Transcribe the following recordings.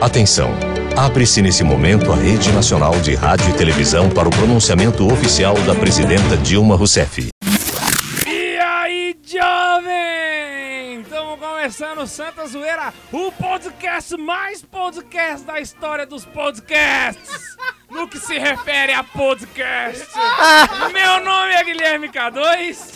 Atenção! Abre-se nesse momento a Rede Nacional de Rádio e Televisão para o pronunciamento oficial da presidenta Dilma Rousseff. E aí, jovem! Estamos começando o Santa Zoeira, o podcast mais podcast da história dos podcasts. No que se refere a podcast. Meu nome é Guilherme K2.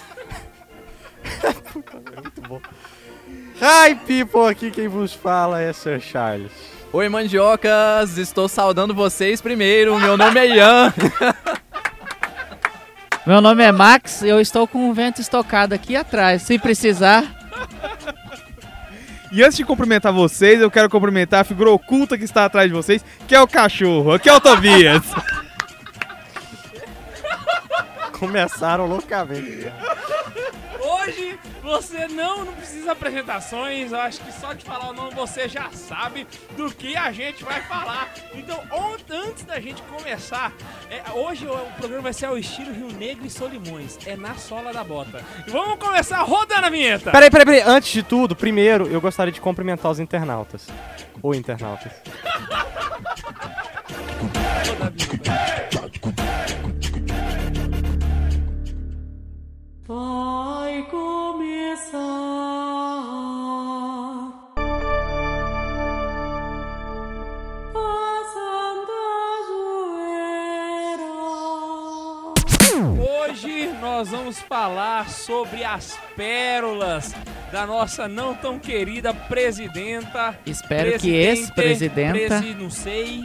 Hi people, aqui quem vos fala é Sir Charles. Oi, mandiocas! Estou saudando vocês primeiro. Meu nome é Ian. Meu nome é Max e eu estou com um vento estocado aqui atrás. Se precisar, E antes de cumprimentar vocês, eu quero cumprimentar a figura oculta que está atrás de vocês, que é o cachorro. Aqui é o Tobias. Começaram loucamente. Hoje você não, não precisa apresentações, eu acho que só de falar o nome você já sabe do que a gente vai falar. Então, antes da gente começar, é, hoje o, programa vai ser ao estilo Rio Negro e Solimões, é na sola da bota. E vamos começar rodando a vinheta! Peraí, peraí, peraí. Antes de tudo, primeiro eu gostaria de cumprimentar os internautas. Ou internautas. Roda a vinheta. Vai começar a Santa. Hoje nós vamos falar sobre as pérolas da nossa não tão querida presidenta. espero que presidente, ex-presidenta. presi- não sei.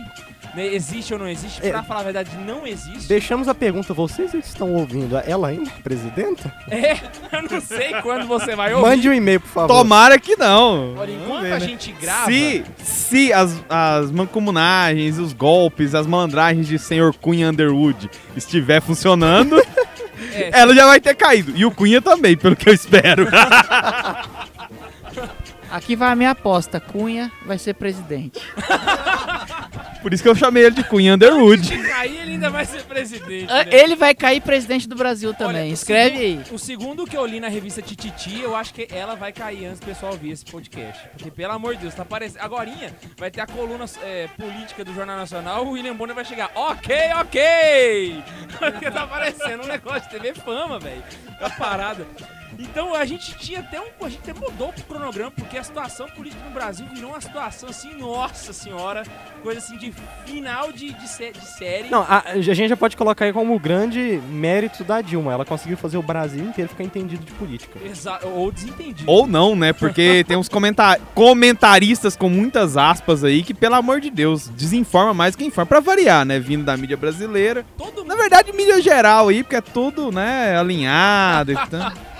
Né, Existe ou não existe? É. Pra falar a verdade, não existe. Deixamos a pergunta, vocês estão ouvindo ela ainda, presidenta? É, eu não sei quando você vai ouvir. Mande um e-mail, por favor. Tomara que não. Olha, enquanto ver, a né? gente grava. Se, se as, as mancomunagens, os golpes, as malandragens de senhor Cunha Underwood estiver funcionando, É, ela já vai ter caído. E o Cunha também, pelo que eu espero. Aqui vai a minha aposta. Cunha vai ser presidente. Por isso que eu chamei ele de Cunha Underwood. aí ele ainda vai ser presidente. Ah, né? Ele vai cair presidente do Brasil também. O Escreve aí. segundo- O segundo que eu li na revista Tititi, eu acho que ela vai cair antes do pessoal ouvir esse podcast. Porque, pelo amor de Deus, tá aparecendo. Agorinha vai ter a coluna é, política do Jornal Nacional, o William Bonner vai chegar. Ok, ok! Porque tá aparecendo um negócio de TV fama, velho. Tá parada. Então a gente tinha até um. A gente até mudou pro cronograma, porque a situação política no Brasil virou uma situação assim, nossa senhora, coisa assim de final de, de, sé- de série. Não, a, a gente já pode colocar aí como o grande mérito da Dilma. Ela conseguiu fazer o Brasil inteiro ficar entendido de política. Exa ou desentendido. Ou não, né? Porque tem uns comenta- comentaristas com muitas aspas aí que, pelo amor de Deus, desinforma mais que informa. Pra variar, né? Vindo da mídia brasileira. Todo Na verdade, mídia geral aí, porque é tudo, né, alinhado e tal.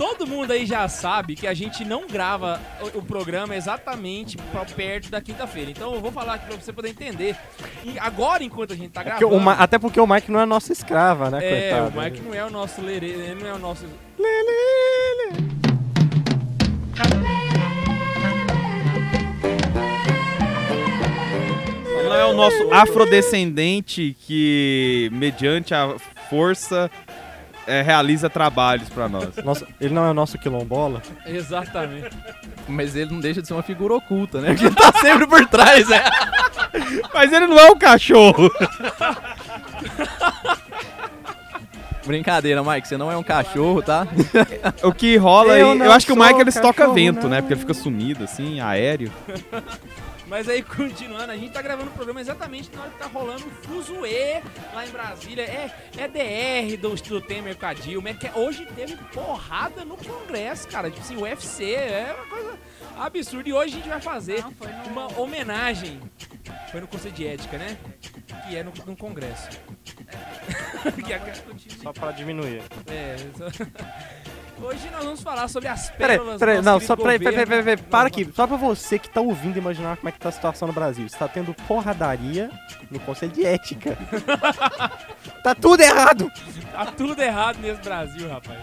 Todo mundo aí já sabe que a gente não grava o, o programa exatamente pra perto da quinta-feira. Então eu vou falar aqui pra você poder entender. E agora, enquanto a gente tá Porque gravando. o Ma- até porque o Mike não é nosso escrava, né, é, coitado? o Mike não é o nosso lerê, ele não é o nosso. Ele não é o nosso afrodescendente que, mediante a força, é, realiza trabalhos pra nós. Nosso- ele não é o nosso quilombola? Exatamente. Mas ele não deixa de ser uma figura oculta, né? Que tá sempre por trás, né? Mas ele não é o cachorro. Brincadeira, Mike. Você não é um cachorro, tá? O que rola aí, Eu acho que o Mike ele toca vento, não. né? Porque ele fica sumido, assim, aéreo. Mas aí, continuando, a gente tá gravando o programa exatamente na hora que tá rolando o Fuzuê lá em Brasília. É, é DR do, do Temer com a Dilma. É que hoje teve porrada no Congresso, cara. Tipo assim, o UFC é uma coisa absurda. E hoje a gente vai fazer uma homenagem. Foi no Conselho de Ética, né? Que é no, no Congresso. é, Só pra diminuir. é, só- Hoje nós vamos falar sobre as Peraí, pérolas peraí, do não, só peraí, peraí, peraí, peraí, para aqui. Só pra você que tá ouvindo imaginar como é que tá a situação no Brasil. Está tendo porradaria no Conselho de Ética. tá tudo errado! Tá tudo errado nesse Brasil, rapaz.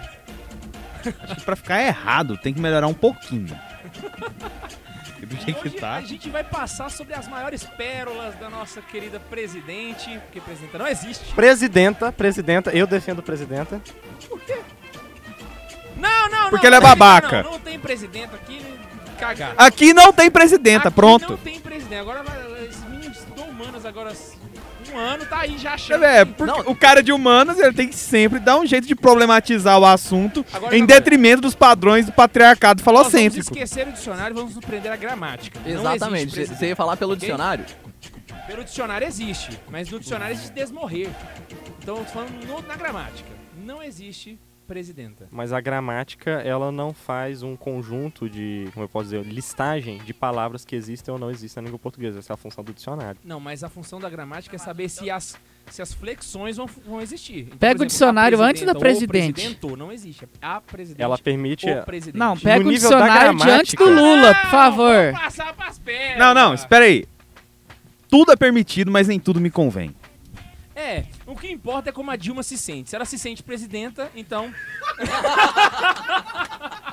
Acho que pra ficar errado, tem que melhorar um pouquinho. Porque Do E jeito que hoje tá. a gente vai passar sobre as maiores pérolas da nossa querida presidente, porque presidenta não existe. Presidenta, presidenta, eu defendo presidenta. Não, não, não. Porque ele é não, babaca. Não, não tem presidente aqui, cagar. Aqui não tem presidenta, Aqui pronto. Não tem presidente. Agora esses meninos humanas agora um ano, tá aí já achando. É, que- porque o cara de humanas ele tem que sempre dar um jeito de problematizar o assunto Agora, em agora. detrimento dos padrões do patriarcado Nós vamos falocêntrico. esquecer o dicionário vamos nos prender a gramática. Não Exatamente. Você ia falar pelo Ok? dicionário? Pelo dicionário existe, mas no dicionário existe desmorrer. Então, eu tô falando no- na gramática. Não existe presidenta. Mas a gramática, ela não faz um conjunto de, como eu posso dizer, listagem de palavras que existem ou não existem na língua portuguesa. Essa é a função do dicionário. Não, mas a função da gramática é saber se as, se as flexões vão, vão existir. Então, Pega por o dicionário antes da presidente. presidento não existe. A presidente. Ela permite... o presidente. Não, pega o nível da dicionário diante do Lula, por favor. Não, não, espera aí. Tudo é permitido, mas nem tudo me convém. É, o que importa é como a Dilma se sente. Se ela se sente presidenta, então.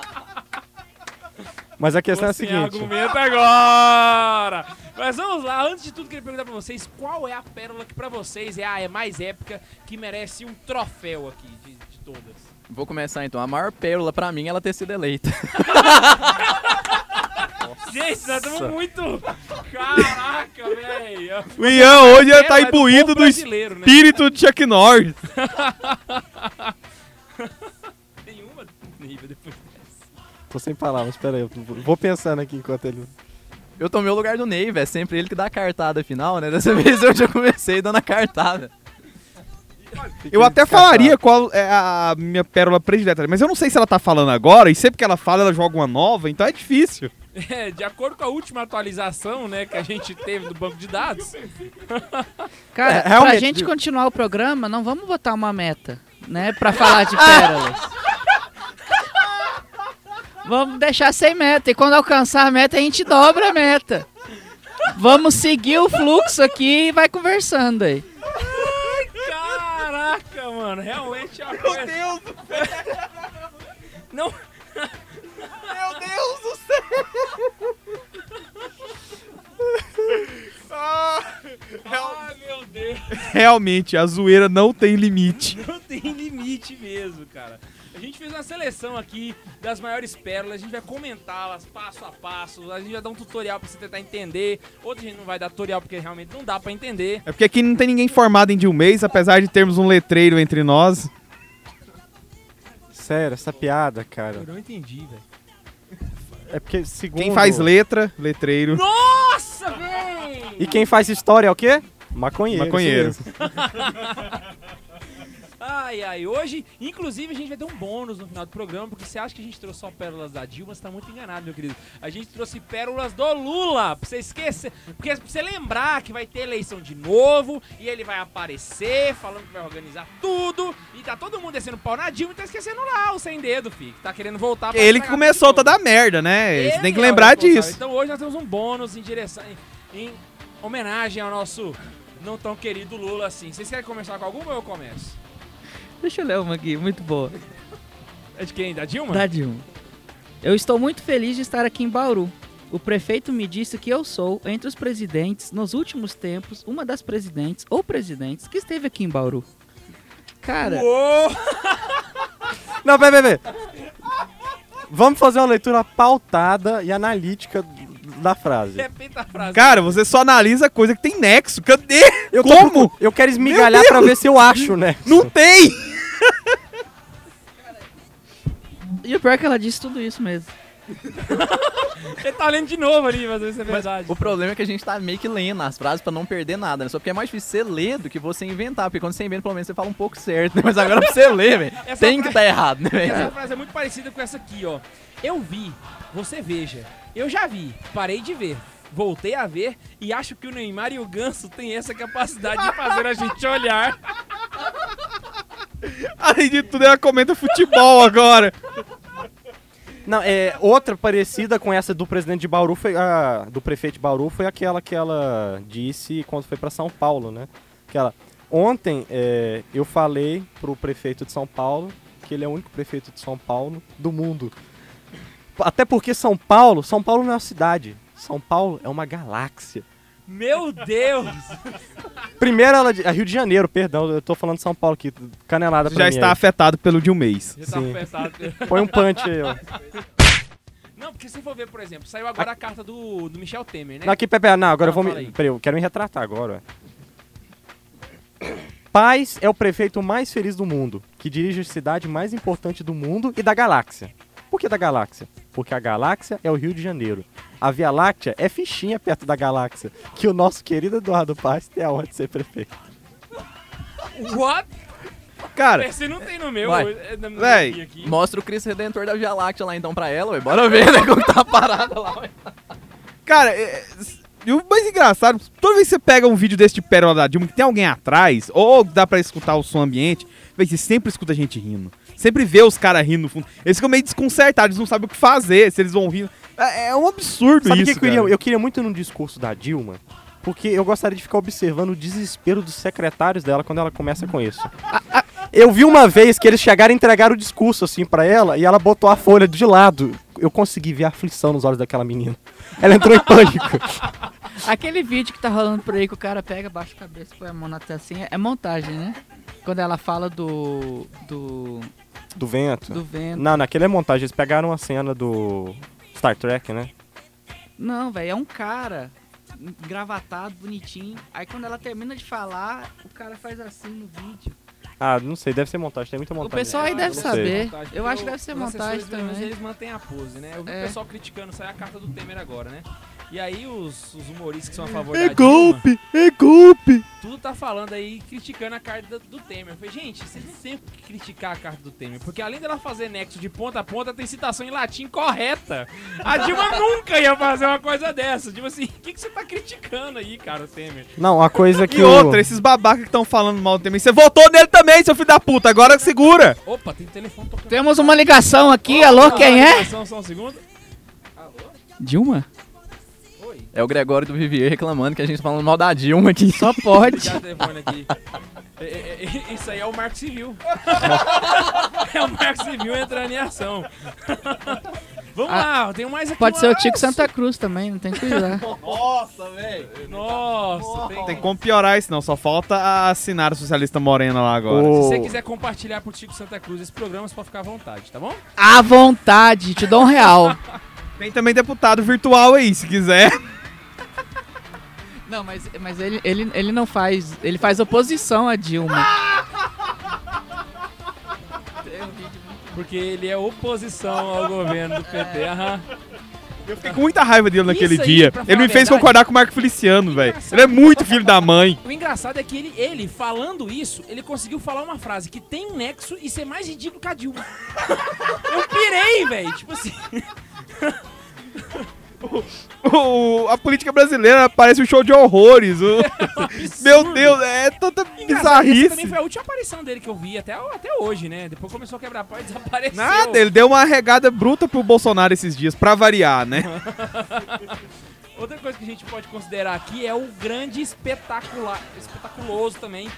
Mas a questão você é a seguinte... argumenta agora! Mas vamos lá, antes de tudo, queria perguntar pra vocês qual é a pérola que pra vocês é a é mais épica, que merece um troféu aqui de, de todas. Vou começar então. A maior pérola pra mim é ela ter sido eleita. Gente, nós estamos muito. Caraca, velho! O Ian hoje tá é do imbuído do né? espírito de Chuck Norris. Nenhuma nível depois dessa. Tô sem palavras, pera aí. eu Vou pensando aqui enquanto ele... Eu tomei o lugar do Ney, é sempre ele que dá a cartada final, né? Dessa vez eu já comecei dando a cartada. Eu até falaria qual é a minha pérola predileta, mas eu não sei se ela tá falando agora, e sempre que ela fala, ela joga uma nova, então é difícil. É, de acordo com a última atualização, né, que a gente teve do banco de dados, Cara, É, pra realmente, gente viu? continuar o programa, não vamos botar uma meta, né? Pra falar de pérolas. vamos deixar sem meta. E quando alcançar a meta, a gente dobra a meta. Vamos seguir o fluxo aqui e vai conversando aí. Caraca, mano, realmente é uma coisa. Deus! Não. Meu Deus do céu! Ah, Ah, meu Deus. Realmente, a zoeira não tem limite. Não tem limite mesmo, cara. A gente fez uma seleção aqui das maiores pérolas, a gente vai comentá-las passo a passo, a gente vai dar um tutorial pra você tentar entender. Outra gente não vai dar tutorial porque realmente não dá pra entender. É porque aqui não tem ninguém formado em de um mês, apesar de termos um letreiro entre nós. Sério, essa piada, cara. Eu não entendi, velho. É porque segundo... Quem faz letra, letreiro. Nossa, véi! E quem faz história é o quê? Maconheiro. Maconheiro. Ai, ai, hoje, inclusive, a gente vai ter um bônus no final do programa, porque você acha que a gente trouxe só pérolas da Dilma, você tá muito enganado, meu querido. A gente trouxe pérolas do Lula, pra você esquecer, porque pra você lembrar que vai ter eleição de novo, e ele vai aparecer, falando que vai organizar tudo, e tá todo mundo descendo pau na Dilma e tá esquecendo lá o sem dedo, filho, que tá querendo voltar pra Ele que de toda a merda, né? Você Ele tem que é lembrar disso. Então hoje nós temos um bônus em direção, em, em homenagem ao nosso não tão querido Lula, assim. Vocês querem começar com alguma ou eu começo? Deixa eu ler uma aqui, muito boa. É de quem? Da Dilma? Da Dilma. Eu estou muito feliz de estar aqui em Bauru. O prefeito me disse que eu sou, entre os presidentes, nos últimos tempos, uma das presidentes ou presidentes que esteve aqui em Bauru. Cara, Uou! Não, pera, pera, pera. Vamos fazer uma leitura pautada e analítica da frase. Repita a frase. Cara, você só analisa coisa que tem nexo. Cadê? Eu Como? Eu quero esmigalhar pra ver se eu acho, né? Não tem! e o pior é que ela disse tudo isso mesmo. Ele tá lendo de novo ali, mas isso é verdade. O problema é que a gente tá meio que lendo as frases pra não perder nada, né? Só porque é mais difícil você ler do que você inventar. Porque quando você inventa, pelo menos você fala um pouco certo, né? Mas agora pra você ler, velho, Essa tem que frase- tá errado, né, Essa frase é muito parecida com essa aqui, ó. Eu vi, você veja. Eu já vi, parei de ver. Voltei a ver e acho que o Neymar e o Ganso têm essa capacidade de fazer a gente olhar. Além de tudo, ela comenta futebol agora. Não, é, outra parecida com essa do presidente de Bauru foi a do prefeito de Bauru foi aquela que ela disse quando foi pra São Paulo, né? Aquela ontem é, eu falei pro prefeito de São Paulo que ele é o único prefeito de São Paulo do mundo. Até porque São Paulo, São Paulo não é uma cidade. São Paulo é uma galáxia. Meu Deus! Primeiro ela de- a Rio de Janeiro, perdão, eu tô falando de São Paulo aqui, canelada pra Já mim está aí. afetado pelo de um mês. Já tá Sim. pensado. Põe um punch aí, ó. Não, porque se for ver, por exemplo, saiu agora a carta do, do Michel Temer, né? Não, aqui, Pepe, não, agora Não, eu vou me. aí. Peraí, eu quero me retratar agora. Paz é o prefeito mais feliz do mundo, que dirige a cidade mais importante do mundo e da galáxia. Por que da galáxia? Porque a galáxia é o Rio de Janeiro. A Via Láctea é fichinha perto da galáxia, que o nosso querido Eduardo Paz tem a honra de ser prefeito. What? Cara, Esse não tem no meu. Vai. é Véi, aqui. Mostra o Cristo Redentor da Via Láctea lá então pra ela, ué. Bora ver, né? Como tá a parada lá, ué. cara, é- e o mais engraçado, toda vez que você pega um vídeo desse de Pérola da Dilma, que tem alguém atrás, ou dá pra escutar o som ambiente, véi, você sempre escuta gente rindo. Sempre vê os caras rindo no fundo. Eles ficam meio desconcertados, eles não sabem o que fazer, se eles vão rir. É, é um absurdo Sabe o isso, que eu queria? Eu queria muito num discurso da Dilma, porque eu gostaria de ficar observando o desespero dos secretários dela quando ela começa com isso. Eu vi uma vez que eles chegaram e entregaram o discurso assim pra ela e ela botou a folha de lado. Eu consegui ver a aflição nos olhos daquela menina. Ela entrou em pânico. Aquele vídeo que tá rolando por aí que o cara pega, baixa a cabeça, põe a mão na tecinha, é montagem, né? Quando ela fala do. do. Do vento. do vento. Não, naquele é montagem. Eles pegaram uma cena do Star Trek, né? Não, velho, é um cara engravatado, bonitinho. Aí quando ela termina de falar, o cara faz assim no vídeo. Ah, não sei, deve ser montagem. Tem muita O montagem. pessoal aí Eu deve saber. Montagem, Eu porque acho que deve ser montagem também. Eles mantêm a pose, né? Eu vi É. o pessoal criticando, saiu a carta do Temer agora, né? E aí os, os humoristas que são a favor É da Dilma, golpe, é golpe. tudo tá falando aí, criticando a carta do, do Temer. Eu falei, gente, vocês não têm que criticar a carta do Temer, porque além dela fazer nexo de ponta a ponta, tem citação em latim correta. A Dilma nunca ia fazer uma coisa dessa. Tipo assim, o que, que você tá criticando aí, cara, o Temer? Não, a coisa que E outra, esses babacas que estão falando mal do Temer, você votou nele também, seu filho da puta, agora segura. Opa, tem telefone tocando. Temos uma ligação aqui, alô, Vamos quem é? ligação, Só um segundo. Dilma? É o Gregório do Vivier reclamando que a gente tá falando mal da Dilma aqui. Só pode. O aqui. É, é, é, Isso aí é o Marco Civil. é o Marco Civil entrando em ação. Vamos Ah, lá, tem mais aqui. Pode ser o Tico Santa Cruz também, não tem que cuidar. Nossa, velho. Nossa, tem... Tem como piorar isso não, só falta assinar a socialista morena lá agora. o- Se você quiser compartilhar pro Tico Santa Cruz esse programa, você pode ficar à vontade, tá bom? À vontade, te dou um real. Tem também deputado virtual aí, se quiser. Não, mas, mas ele, ele, ele não faz. Ele faz oposição a Dilma. Porque ele é oposição ao governo do PT. Aham. Eu fiquei com muita raiva dele naquele Isso aí, dia. pra falar Ele me a fez verdade. concordar com o Marco Feliciano, velho. Ele é muito filho da mãe. O engraçado é que ele, ele, falando isso, ele conseguiu falar uma frase que tem um nexo e ser mais ridículo que a Dilma. Eu pirei, velho. Tipo assim. O- a política brasileira parece um show de horrores. O- Meu Deus, é tanta essa também bizarrice. foi a última aparição dele que eu vi até, até hoje, né? Depois começou a quebrar pau e desapareceu. Nada, ele deu uma regada bruta pro Bolsonaro esses dias, pra variar, né? Outra coisa que a gente pode considerar aqui é o grande espetacular, espetaculoso também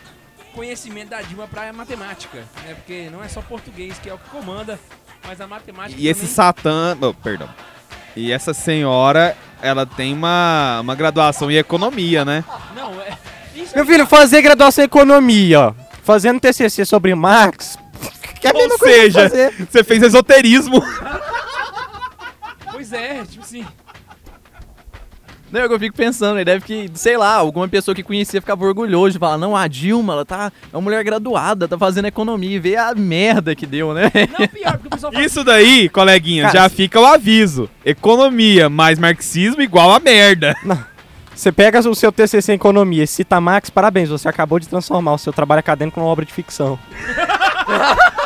conhecimento da Dilma pra matemática, né? Porque não é só português que é o que comanda, mas a matemática E esse também... Satã. oh, perdão. E essa senhora, ela tem uma, uma graduação em economia, né? Não, é... Meu filho, fazer graduação em economia, ó. Fazendo TCC sobre Marx. Que é a Ou mesma seja, fazer. você fez esoterismo. Pois é, tipo assim... Não, eu fico pensando, ele deve que, sei lá, alguma pessoa que conhecia ficava orgulhoso de falar, não, a Dilma, ela tá, é uma mulher graduada, tá fazendo economia, e vê a merda que deu, né? Não, pior, porque o pessoal fala Isso daí, coleguinha, Cara, já fica o aviso. Economia mais marxismo igual a merda. Você pega o seu TCC em economia e cita Marx, parabéns, você acabou de transformar o seu trabalho acadêmico numa obra de ficção.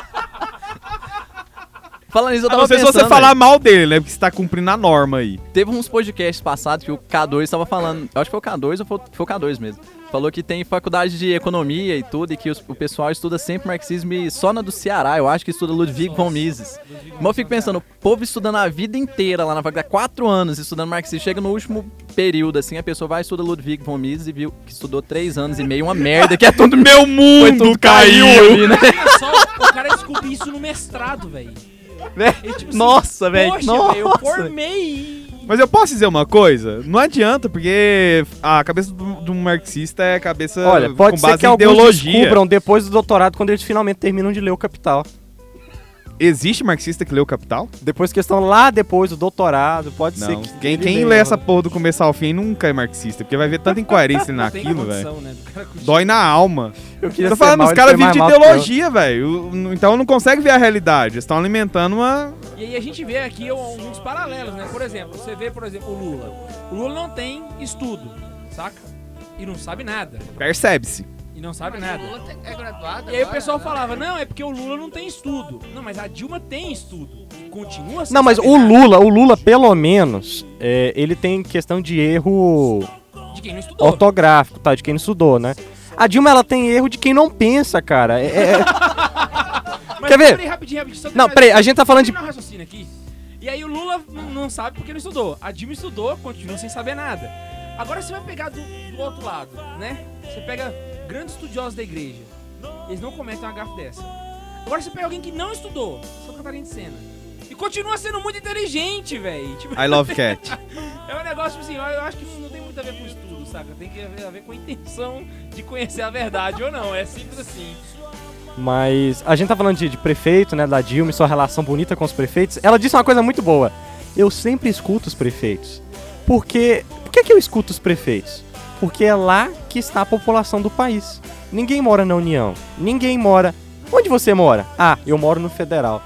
Falando nisso, eu A tava não ser se pensando, você falar mal dele, né? Porque você tá cumprindo a norma aí. Teve uns podcasts passados que o K2 tava falando, eu acho que foi o K2 ou foi, foi o K2 mesmo. Falou que tem faculdade de economia e tudo, e que os- o pessoal estuda sempre marxismo e só na do Ceará, eu acho que estuda Ludwig von Mises. Mas eu fico pensando, o povo estudando a vida inteira lá na faculdade, quatro anos estudando marxismo, chega no último período, assim, a pessoa vai estudar Ludwig von Mises e viu que estudou três anos e meio, uma merda, que é tudo Meu foi mundo tudo caiu! ali, né? Só, o cara descobriu isso no mestrado, velho. Ele, tipo assim, Nossa, velho, Poxa, velho, eu nossa. formei. Mas eu posso dizer uma coisa? Não adianta, porque a cabeça do, do marxista é cabeça Olha, pode com ser base que em ideologia. descubram depois do doutorado, quando eles finalmente terminam de ler o Capital. Existe marxista que lê o Capital? Depois que estão lá depois do doutorado, pode ser Não. que. Quem, quem leia. lê essa porra do começo ao fim nunca é marxista, porque vai ver tanta incoerência naquilo, velho. né. Dói na alma. Eu queria Tô ser falando, mal, os caras vivem de ideologia, velho. Então não consegue ver a realidade. Eles estão alimentando uma. E aí a gente vê aqui alguns paralelos, né? Por exemplo, você vê, por exemplo, o Lula. O Lula não tem estudo, saca? E não sabe nada. Percebe-se. E não sabe nada. é graduado. E aí o pessoal falava, não, é porque o Lula não tem estudo. Não, mas a Dilma tem estudo. E continua sem Não, mas saber o nada. Lula, o Lula, pelo menos, é, ele tem questão de erro De quem não estudou. ortográfico, tá? De quem não estudou, né? A Dilma, ela tem erro de quem não pensa, cara. É- é- Mas Quer ver? Peraí, rapidinho, rapidinho. só Não, peraí, a gente tá falando de- o aqui. E aí o Lula não sabe porque não estudou. A Dilma estudou, continua sem saber nada. Agora você vai pegar do, do outro lado, né? Você pega grandes estudiosos da igreja. Eles não cometem uma gafe dessa. Agora você pega alguém que não estudou, São Catarina de Sena. E continua sendo muito inteligente, velho. Tipo, I love cat. é um negócio, tipo assim, eu, acho que não tem muito a ver com estudo, saca? Tem que ver, a ver com a intenção de conhecer a verdade ou não. É simples assim. Mas a gente tá falando de, de prefeito, né? Da Dilma e sua relação bonita com os prefeitos. Ela disse uma coisa muito boa. Eu sempre escuto os prefeitos. Porque. Por que, que eu escuto os prefeitos? Porque é lá que está a população do país. Ninguém mora na União. Ninguém mora. Onde você mora? Ah, eu moro no Federal.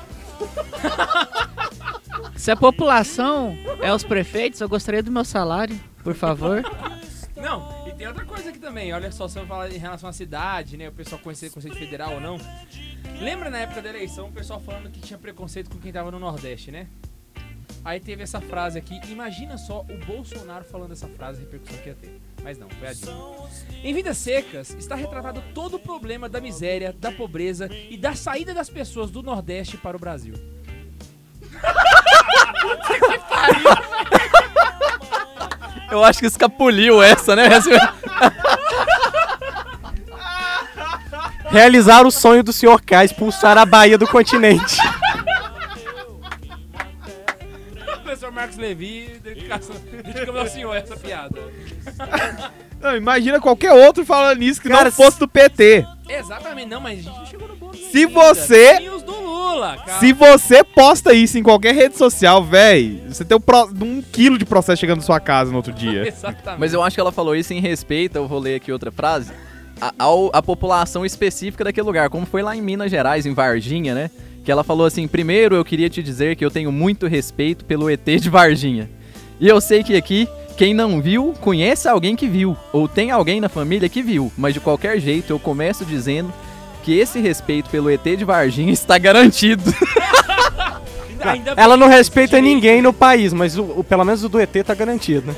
Se a população é os prefeitos, eu gostaria do meu salário, por favor. Não, e tem outra coisa aqui também. Olha só, se eu falar em relação à cidade, né? O pessoal conhecer conceito federal ou não. Lembra na época da eleição o pessoal falando que tinha preconceito com quem tava no Nordeste, né? Aí teve essa frase aqui. Imagina só o Bolsonaro falando essa frase, a repercussão que ia ter. Mas não, foi a Dilma. Em Vidas Secas está retratado todo o problema da miséria, da pobreza e da saída das pessoas do Nordeste para o Brasil. Eu acho que escapuliu essa, né? Realizar o sonho do Sr. K, expulsar a Bahia do continente. Marcos Levi, dedicação, dedicamos ao senhor essa piada. Não, imagina qualquer outro falando isso que Cara, não fosse do PT. Exatamente, não, mas a gente não chegou no bônus Se ainda. você- Tem os do Lula, cara. Se você posta isso em qualquer rede social, véi, você tem um, pro- um quilo de processo chegando na sua casa no outro dia. Exatamente. Mas eu acho que ela falou isso em respeito, eu vou ler aqui outra frase, a, ao- a população específica daquele lugar, como foi lá em Minas Gerais, em Varginha, né? Que ela falou assim: primeiro eu queria te dizer que eu tenho muito respeito pelo ET de Varginha. E eu sei que aqui, quem não viu, conhece alguém que viu, ou tem alguém na família que viu, mas de qualquer jeito eu começo dizendo que esse respeito pelo ET de Varginha está garantido. Ainda- ainda Ela não respeita ninguém no país, mas o, o- pelo menos o do ET tá garantido, né?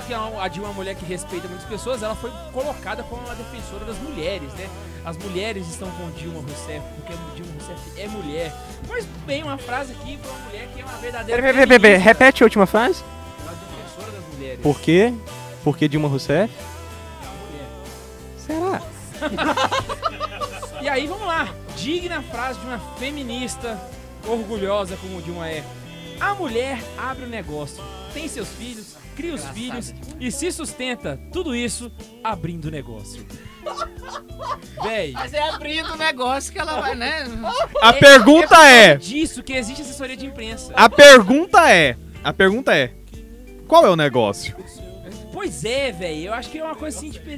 Uma- fala que a a Dilma é uma mulher que respeita muitas pessoas, ela foi colocada como uma defensora das mulheres, né? As mulheres estão com Dilma Rousseff, porque Dilma Rousseff é mulher. Mas bem, uma frase aqui pra uma mulher que é uma verdadeira. Peraí, peraí, feminista, repete a última frase. Ela é defensora das mulheres. Por quê? Por que Dilma Rousseff? Mulher. Será? E aí, vamos lá. Digna frase de uma feminista orgulhosa como Dilma é. A mulher abre o negócio, tem seus filhos, cria os filhos e se sustenta. Tudo isso abrindo o negócio. Véi. Mas é abrindo o negócio que ela vai, né? A pergunta por causa é. disso que existe assessoria de imprensa. A pergunta é. A pergunta é. Qual é o negócio? Pois é, velho. Eu acho que é uma coisa assim, tipo.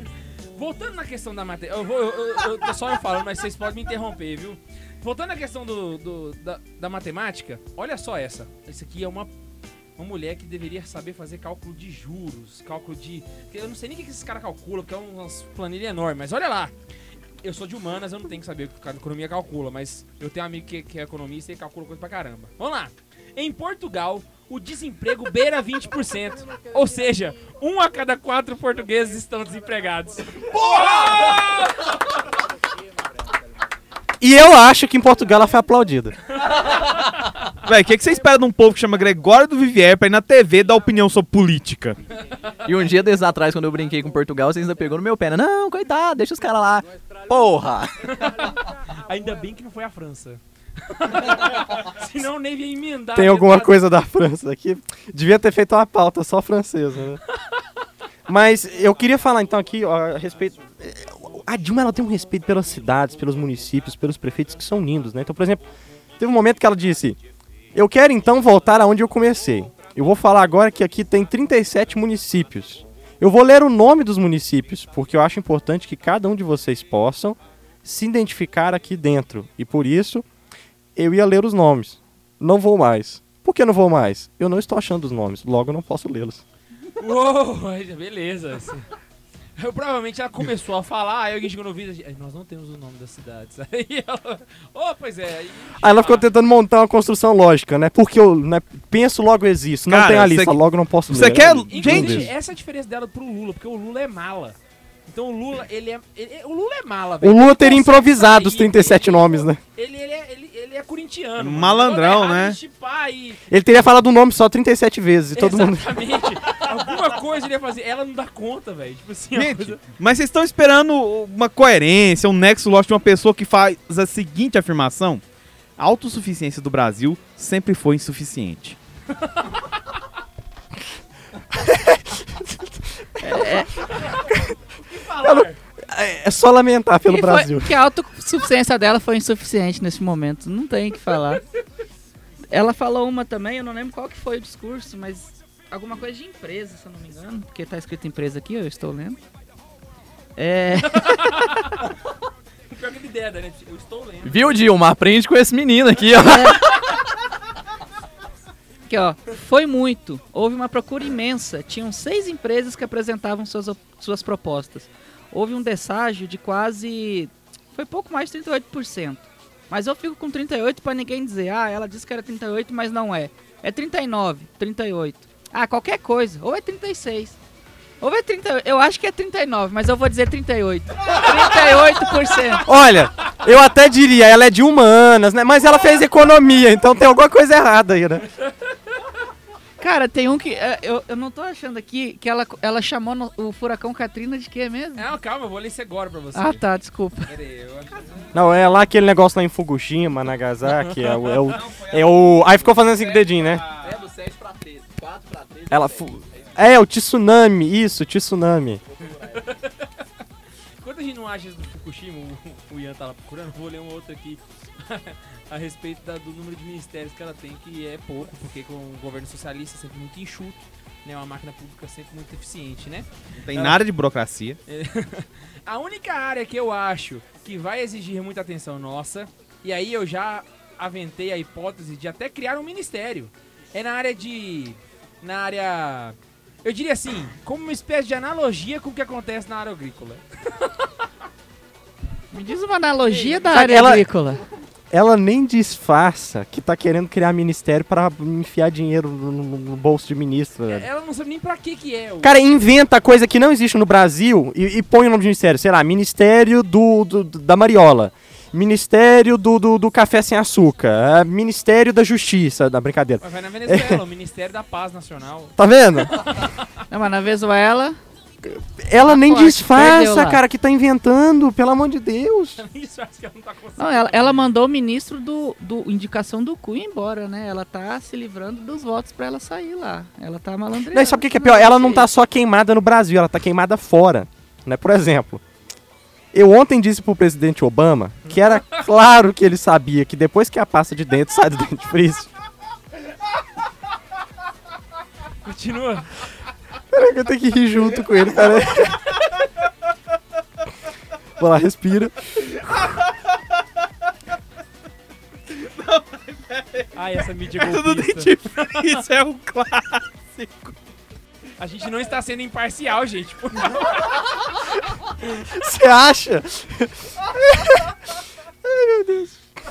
Voltando na questão da matéria. Eu vou. Eu, eu, eu tô só eu falando, mas vocês podem me interromper, viu? Voltando à questão do, do- da, da matemática, olha só essa. Isso aqui é uma, uma mulher que deveria saber fazer cálculo de juros, cálculo de. Eu não sei nem o que que esses caras calculam, porque é umas planilhas enormes, mas olha lá. Eu sou de humanas, eu não tenho que saber o que a economia calcula, mas eu tenho um amigo que, que é economista e calcula coisa pra caramba. Vamos lá. Em Portugal, o desemprego beira 20%. Ou seja, um a cada quatro portugueses estão desempregados. E eu acho que em Portugal ela foi aplaudida. Véi, o que, que você espera de um povo que chama Gregório do Vivier pra ir na TV dar opinião sobre política? E um dia desses atrás, quando eu brinquei com Portugal, vocês ainda pegou no meu pé, né? Não, coitado, deixa os caras lá. Porra! Ainda bem que não foi a França. Senão nem ia emendar. Tem alguma coisa da França aqui? Devia ter feito uma pauta só francesa, né? Mas eu queria falar então aqui ó, a respeito. A Dilma ela tem um respeito pelas cidades, pelos municípios, pelos prefeitos que são lindos, né? Então, por exemplo, Teve um momento que ela disse: Eu quero então voltar aonde eu comecei. Eu vou falar agora que aqui tem 37 municípios. Eu vou ler o nome dos municípios, porque eu acho importante que cada um de vocês possam se identificar aqui dentro. E por isso, eu ia ler os nomes. Não vou mais. Por que não vou mais? Eu não estou achando os nomes, logo eu não posso lê-los. Uou, beleza. Eu, provavelmente ela começou a falar, aí alguém chegou no vídeo e disse, nós não temos o nome das cidades. Aí ela, oh, pois é. Aí, Aí ela ficou tentando montar uma construção lógica, né? Porque eu né, penso, logo existo. Não Cara, tem a lista, você- logo não posso você ler. quer- Inclusive, Gente- essa é a diferença dela pro Lula, porque o Lula é mala. Então o Lula, ele é. ele- o Lula é mala, O velho. Lula Ele teria improvisado os sair, 37 ele- nomes, né? Ele, ele, é, ele, ele é corintiano. mano. Malandrão, errado né? e- Ele teria falado o nome só 37 vezes e todo mundo. Exatamente. Alguma coisa ele ia fazer. Ela não dá conta, velho. Tipo assim, uma Gente, coisa- mas vocês estão esperando uma coerência, um nexo lógico de uma pessoa que faz a seguinte afirmação: a autossuficiência do Brasil sempre foi insuficiente. falar. É só lamentar pelo E foi- Brasil. que a autossuficiência dela foi insuficiente nesse momento. Não tem o que falar. Ela falou uma também, eu não lembro qual que foi o discurso, mas alguma coisa de empresa, se eu não me engano. Porque tá escrito empresa aqui, eu estou lendo. É. Pior que ele ideia, né? Eu estou lendo. Viu, Dilma? Aprende com esse menino aqui, ó. Aqui, ó. Foi muito. Houve uma procura imensa. Tinham seis empresas que apresentavam suas, suas propostas. Houve um desságio de quase. Foi pouco mais de 38%. Mas eu fico com 38 pra ninguém dizer, ah, ela disse que era 38, mas não é. É 39, 38. Ah, qualquer coisa. Ou é 36. Ou é 38. Eu acho que é 39, mas eu vou dizer 38. 38%. Olha, eu até diria, ela é de humanas, né? Mas ela fez economia, então tem alguma coisa errada aí, né? Cara, tem um que. é, Eu, eu não tô achando aqui que ela, ela chamou no- o furacão Katrina de quê mesmo? Não, calma, eu vou ler isso agora pra você. Ah, tá, desculpa. Pera aí, eu acho que- Não, é lá aquele negócio lá em Fukushima, Nagasaki, é o, é o, é o... Aí ficou fazendo assim com o dedinho, né? É do 7 pra 13, 4 pra 13. Ela... Fu... É, o tsunami, isso, tsunami. Enquanto a gente não acha isso do Fukushima, o, o Ian tá lá procurando, vou ler um outro aqui a respeito da- do número de ministérios que ela tem, que é pouco, porque com o governo socialista é sempre muito enxuto, né? Uma máquina pública sempre muito eficiente, né? Não tem nada de burocracia. A única área que eu acho que vai exigir muita atenção nossa, e aí eu já aventei a hipótese de até criar um ministério, é na área de. na área. Eu diria assim, como uma espécie de analogia com o que acontece na área agrícola. Me diz uma analogia da Sabe, área ela- agrícola. Ela nem disfarça que tá querendo criar ministério pra enfiar dinheiro no, no- no bolso de ministro, velho. Ela não sabe nem pra que que é. O... Cara, inventa coisa que não existe no Brasil e, e põe o nome de ministério. Sei lá, Ministério do, do- do- da Mariola. Ministério do, do, do Café Sem Açúcar. é, Ministério da Justiça. Da brincadeira. Mas vai na Venezuela, o Ministério da Paz Nacional. Tá vendo? Não, mas na Venezuela. Ela nem forte, disfarça, cara, que tá inventando. Pelo amor de Deus. Isso acho que ela não tá conseguindo. Não, ela, ela mandou o ministro do, do indicação do cu embora, né? Ela tá se livrando dos votos pra ela sair lá. Ela tá malandreando. Não, e sabe o que, que é pior? Ela não tá só queimada no Brasil, ela tá queimada fora. Né? Por exemplo, eu ontem disse pro presidente Obama que era claro que ele sabia que depois que a pasta de dentro sai do dentifrício. Continua. Peraí que eu tenho que rir junto com ele, peraí. Vou lá, respira. Ai, essa mídia Tudo golpista. Isso é um clássico. A gente não está sendo imparcial, gente. Por Você acha?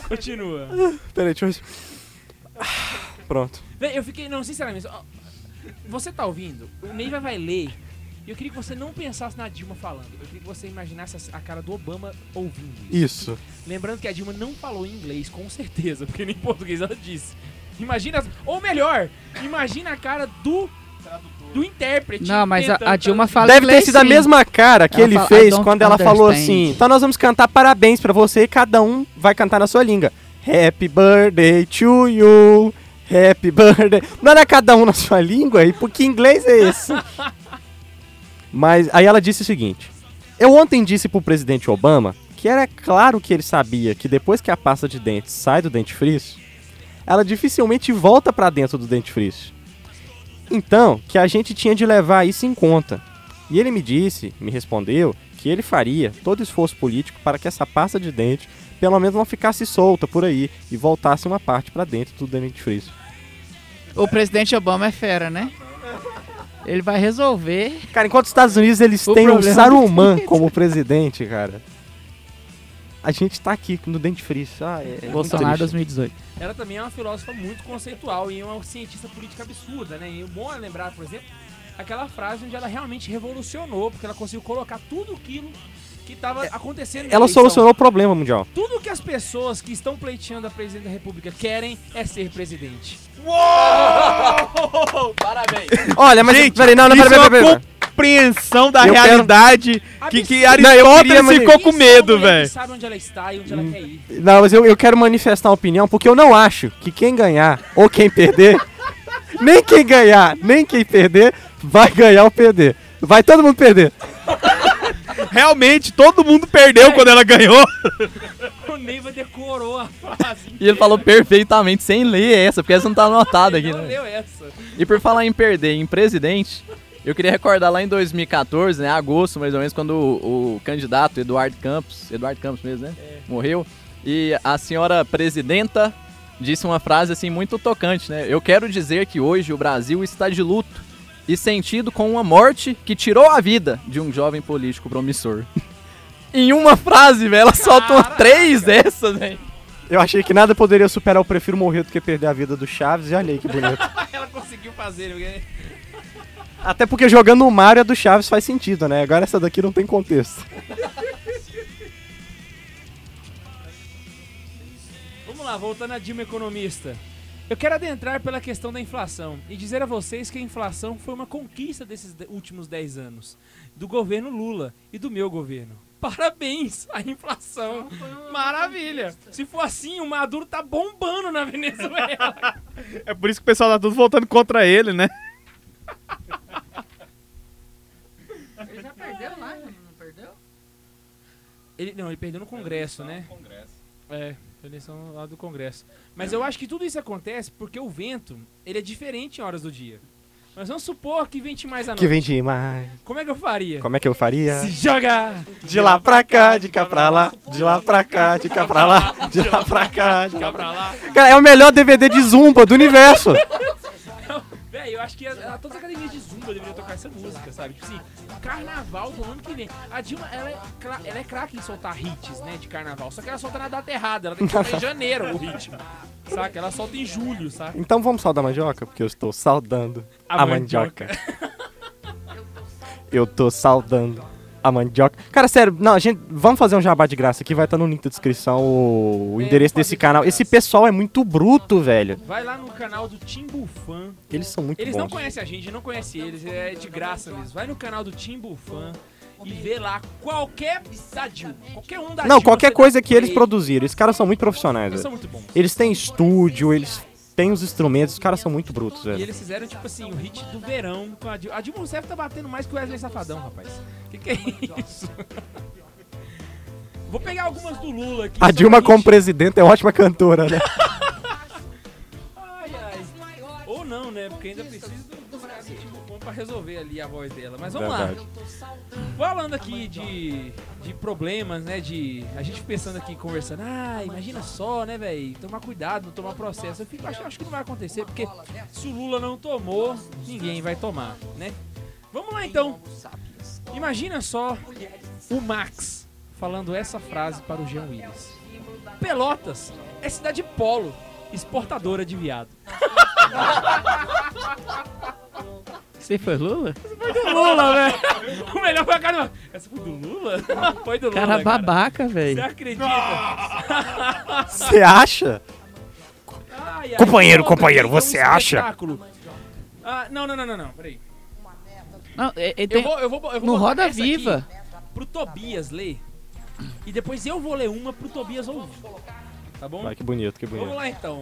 Continua. Peraí, deixa eu. Pronto. Véi, eu fiquei, não, sinceramente, ó, você tá ouvindo? O Neiva vai ler. E eu queria que você não pensasse na Dilma falando. Eu queria que você imaginasse a a cara do Obama ouvindo isso. Isso. Lembrando que a Dilma não falou em inglês, com certeza, porque nem em português ela disse. Imagina, ou melhor, imagina a cara do do intérprete. Não, mas a, a Dilma fala Deve ter inglês, sido a sim. mesma cara que Ela ele fala, "I fez quando ela falou understand." assim: então nós vamos cantar parabéns pra você e cada um vai cantar na sua língua. Happy birthday to you. Happy birthday. Não era cada um na sua língua? E por que inglês é esse? Mas aí ela disse o seguinte: Eu ontem disse pro presidente Obama que era claro que ele sabia que depois que a pasta de dente sai do dentifrício, ela dificilmente volta pra dentro do dentifrício. Então, que a gente tinha de levar isso em conta. E ele me disse, me respondeu, que ele faria todo esforço político para que essa pasta de dente pelo menos não ficasse solta por aí e voltasse uma parte pra dentro do dentifrício. O presidente Obama é fera, né? Ele vai resolver. Cara, enquanto os Estados Unidos eles O têm um Saruman como presidente, cara. A gente tá aqui no dentifrício. Ah, é, é Bolsonaro triste. 2018. Ela também é uma filósofa muito conceitual e uma cientista política absurda, né? E o bom é lembrar, por exemplo, aquela frase onde ela realmente revolucionou, porque ela conseguiu colocar tudo aquilo que estava acontecendo. É, Ela eleição. solucionou o problema mundial. Tudo que as pessoas que estão pleiteando a presidente da república querem é ser presidente. Parabéns. Olha, mas Gente, peraí, não, não, isso peraí, é peraí, uma peraí. compreensão da Eu quero- realidade que, que. Não, eu Aristóteles queria ficou com é medo, que velho. sabe onde ela está e onde ela quer ir. Não, mas eu, eu quero manifestar uma opinião, porque eu não acho que quem ganhar ou quem perder, nem quem ganhar, nem quem perder, vai ganhar ou perder. Vai todo mundo perder. Realmente, todo mundo perdeu quando ela ganhou. O Neiva decorou a frase. E ele falou perfeitamente, sem ler essa, porque essa não tá anotada aqui, Não né? leu essa. E por falar em perder em presidente, eu queria recordar lá em 2014, né, agosto mais ou menos, quando o, o candidato Eduardo Campos, Eduardo Campos mesmo, né, morreu, e a senhora presidenta disse uma frase assim muito tocante, né? Eu quero dizer que hoje o Brasil está de luto e sentido com uma morte que tirou a vida de um jovem político promissor. em uma frase, velho, ela soltou Caraca. três dessas, velho. Eu achei que nada poderia superar eu prefiro morrer do que perder a vida do Chaves, e olha aí que bonito. Ela conseguiu fazer. porque- Até porque jogando o Mario a do Chaves faz sentido, né? Agora essa daqui não tem contexto. Vamos lá, voltando a Dilma Economista. Eu quero adentrar pela questão da inflação e dizer a vocês que a inflação foi uma conquista desses de- últimos 10 anos, do governo Lula e do meu governo. Parabéns à inflação. Maravilha. Se for assim, o Maduro tá bombando na Venezuela. É por isso que o pessoal tá tudo voltando contra ele, né? Ele já perdeu lá, não perdeu? Ele, não, ele perdeu no Congresso, né? É, eleição lá do Congresso. Mas eu acho que tudo isso acontece porque o vento, ele é diferente em horas do dia. Mas vamos supor que vente mais à noite. Que vem demais. Como é que eu faria? Como é que eu faria? Se joga! De lá pra cá, de cá pra lá, de lá pra cá, de cá pra lá, de lá pra cá, de Cá pra lá. Cara, é o melhor DVD de Zumba do universo. Véi, eu acho que a, a- todas as academias de Zumba deveriam tocar essa música, sabe? Tipo assim, carnaval do ano que vem. A Dilma, ela é, ela é craque em soltar hits, né, de carnaval. Só que ela solta na data errada. Ela tem que soltar em janeiro o ritmo. Saca? Ela solta em julho, saca? Então vamos saudar a mandioca? Porque eu estou saudando a, mandioca. Eu tô saudando a mandioca. Cara, sério, não, a gente, vamos fazer um jabá de graça aqui, vai estar no link da descrição o, o É, endereço desse de canal. Esse pessoal é muito bruto, velho. Vai lá no canal do Timbufan. Eles são muito Eles bons. não conhecem a gente, não conhecem eles, é de graça mesmo. Vai no canal do Timbufan e vê lá qualquer. Qualquer um da Não, qualquer coisa que eles produziram. Esses caras são muito profissionais, Eles velho. são muito bons. Eles têm estúdio, eles têm os instrumentos, os caras são muito brutos, E velho. eles fizeram, tipo assim, o hit do verão com a Dilma. A Dilma Rousseff tá batendo mais que o Wesley Safadão, rapaz. Que que é isso? Vou pegar algumas do Lula aqui. A Dilma como presidente é ótima cantora, né? Ai, ai. Ou não, né? Porque ainda precisa do, do Timbufan pra resolver ali a voz dela. Mas vamos lá. Verdade. Falando aqui de, de problemas, né? De. A gente pensando aqui, conversando, ah, imagina só, né, velho? Tomar cuidado, não tomar processo. Eu fico, acho, acho que não vai acontecer, porque se o Lula não tomou, ninguém vai tomar, né? Vamos lá então. Imagina só o Max falando essa frase para o Jean Willis. Pelotas é cidade polo, exportadora de viado. Você foi Lula? Foi do Lula, velho. O melhor foi a cara. Essa foi do Lula? Foi do Lula. Cara babaca, Você velho. acredita? Você acha? Ai, ai, Companheiro, companheiro, você um acha? Ah, não, não, não, não, não, peraí. Não, é- é- Eu vou, eu vou, eu vou no Roda Viva. pro Tobias ler. E depois eu vou ler uma pro Tobias ouvir. Tá bom? Vai, que bonito, que Vamos bonito. lá então.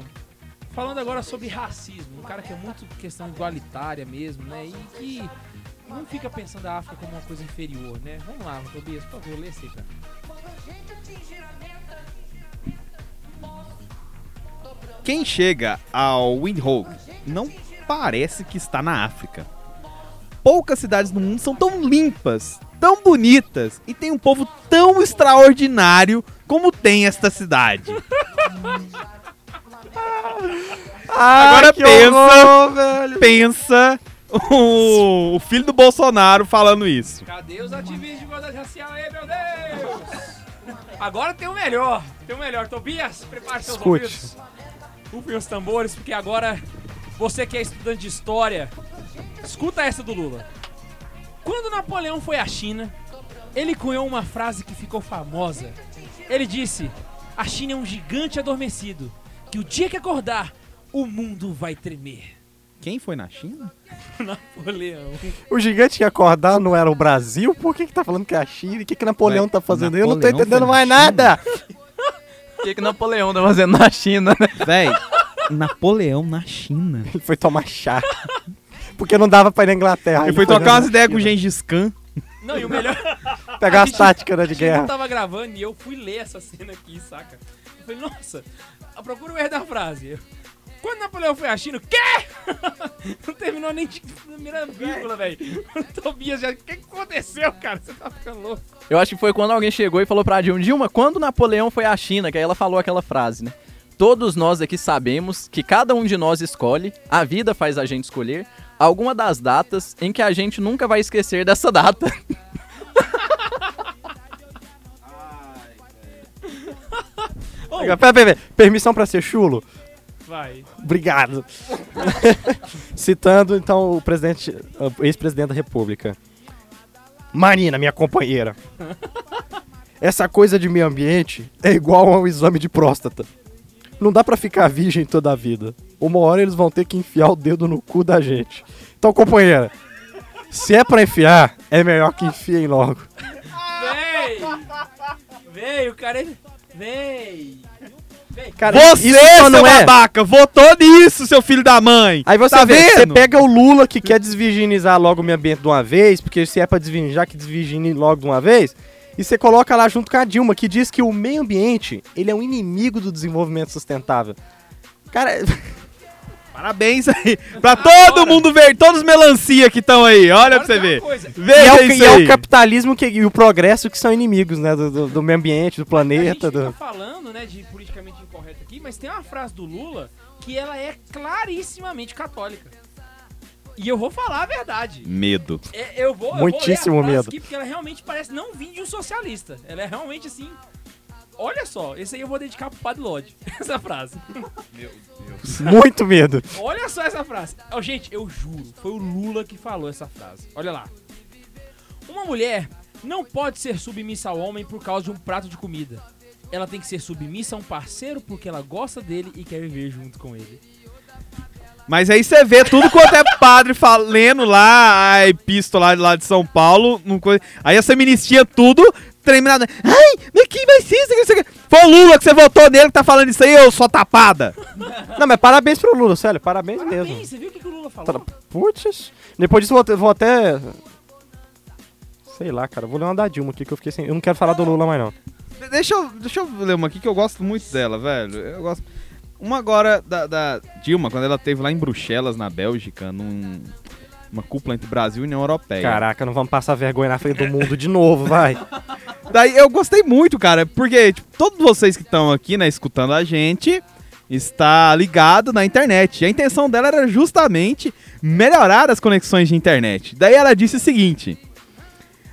Falando agora sobre racismo, um cara que é muito questão igualitária mesmo, né? E que não fica pensando a África como uma coisa inferior, né? Vamos lá, Tobias, por favor, lê esse mim. Quem chega ao Windhoek não parece que está na África. Poucas cidades no mundo são tão limpas, tão bonitas e tem um povo tão extraordinário como tem esta cidade. Agora que pensa- horror, velho. Pensa o, o filho do Bolsonaro falando isso. Cadê os ativistas de igualdade racial aí, meu Deus? Agora tem o melhor, tem o melhor. Tobias, prepare seus Escute. ouvidos. Rufem os tambores, porque agora você que é estudante de história, escuta essa do Lula. Quando Napoleão foi à China, ele cunhou uma frase que ficou famosa. Ele disse: A China é um gigante adormecido, que o dia que acordar, o mundo vai tremer. Quem foi na China? Napoleão. O gigante que ia acordar não era o Brasil? Por que, que tá falando que é a China? O que, que Napoleão Vai, tá fazendo? Eu não tô Napoleão foi entendendo na mais China? nada. O que, que Napoleão tá fazendo na China, né? Véi, Napoleão na China. Ele foi tomar chá. Porque não dava pra ir na Inglaterra. Ele foi trocar umas ideias com o Gengis Khan. Não, e o melhor. Pegar A as gente- táticas né, de A gente não guerra. tava gravando e eu fui ler essa cena aqui, saca? Eu falei, nossa, procura o erro da frase. Eu, Quando Napoleão foi à China, o quê? Não terminou nem de primeira vírgula, velho. O Tobias já. O que que aconteceu, cara? Você tá ficando louco. Eu acho que foi quando alguém chegou e falou pra Dilma, Dilma, quando Napoleão foi à China, que aí ela falou aquela frase, né? Todos nós aqui sabemos que cada um de nós escolhe, a vida faz a gente escolher, alguma das datas em que a gente nunca vai esquecer dessa data. Pera, pera, pera. Permissão pra ser chulo? vai. Obrigado. Citando, então, o presidente, ex-presidente da República. Marina, minha companheira. Essa coisa de meio ambiente é igual ao exame de próstata. Não dá pra ficar virgem toda a vida. Uma hora eles vão ter que enfiar o dedo no cu da gente. Então, companheira, se é pra enfiar, é melhor que enfiem logo. Véi! Véi, o cara. Véi! Cara, Você, isso só seu não é. babaca, votou nisso, seu filho da mãe. Aí você tá vê, você pega o Lula que quer desvirginizar logo o meio ambiente de uma vez, porque se é pra desvirginizar, que desvirgine logo de uma vez, e você coloca lá junto com a Dilma, que diz que o meio ambiente, ele é um inimigo do desenvolvimento sustentável. Cara, Parabéns aí. Pra todo mundo ver, todos os melancia que estão aí. Olha Agora pra você ver. coisa. e Veja é, o, isso e é o capitalismo que, e o progresso que são inimigos, né, do, do- do meio ambiente, do A gente planeta. fica Do... falando, né, de politicamente incorreto aqui, mas tem uma frase do Lula que ela é clarissimamente católica. E eu vou falar a verdade. Medo. É, eu vou, Muitíssimo eu vou ler a frase medo. Aqui porque ela realmente parece não vir de um socialista. Ela é realmente assim. Olha só, esse aí eu vou dedicar pro Padre Lodge. Essa frase. Muito medo. Olha só essa frase. Ó, gente, eu juro, foi o Lula que falou essa frase. Olha lá. Uma mulher não pode ser submissa ao homem por causa de um prato de comida. Ela tem que ser submissa a um parceiro porque ela gosta dele e quer viver junto com ele. Mas aí você vê tudo quanto é padre fal- lendo lá a epístola lá de São Paulo. Aí essa ministia tudo terminada. Ai, mas quem vai ser isso? aqui, isso aqui?" Foi o Lula que você votou nele que tá falando isso aí, eu sou tapada. Não, mas parabéns pro Lula, sério, parabéns, Parabéns, mesmo. você viu o que, que o Lula falou? Putz. Depois disso, vou, até- vou até. Sei lá, cara. Vou ler uma da Dilma aqui que eu fiquei sem. Eu não quero falar do Lula mais, não. Deixa eu, deixa eu ler uma aqui que eu gosto muito dela, velho. Eu gosto. Uma agora da, da Dilma, quando ela teve lá em Bruxelas, na Bélgica, num. Uma cúpula entre Brasil e União Europeia. Caraca, não vamos passar vergonha na frente do mundo de novo, vai. Daí eu gostei muito, cara, porque tipo, todos vocês que estão aqui, né, escutando a gente, está ligado na internet. E a intenção dela era justamente melhorar as conexões de internet. Daí ela disse o seguinte: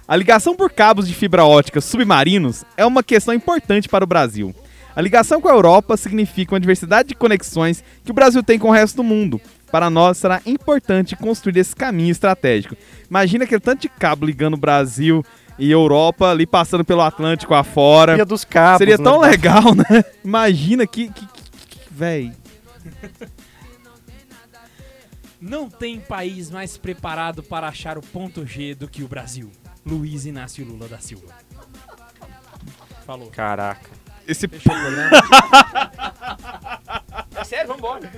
A ligação por cabos de fibra ótica submarinos é uma questão importante para o Brasil. A ligação com a Europa significa uma diversidade de conexões que o Brasil tem com o resto do mundo. Para nós será importante construir esse caminho estratégico. Imagina aquele tanto de cabo ligando o Brasil e Europa ali passando pelo Atlântico afora. Via dos cabos. Seria tão né? legal, né? Imagina que, que, que, que véi. Não tem país mais preparado para achar o ponto G do que o Brasil. Luiz Inácio Lula da Silva. Falou. Caraca. Esse Fechou o programa. é sério, vambora.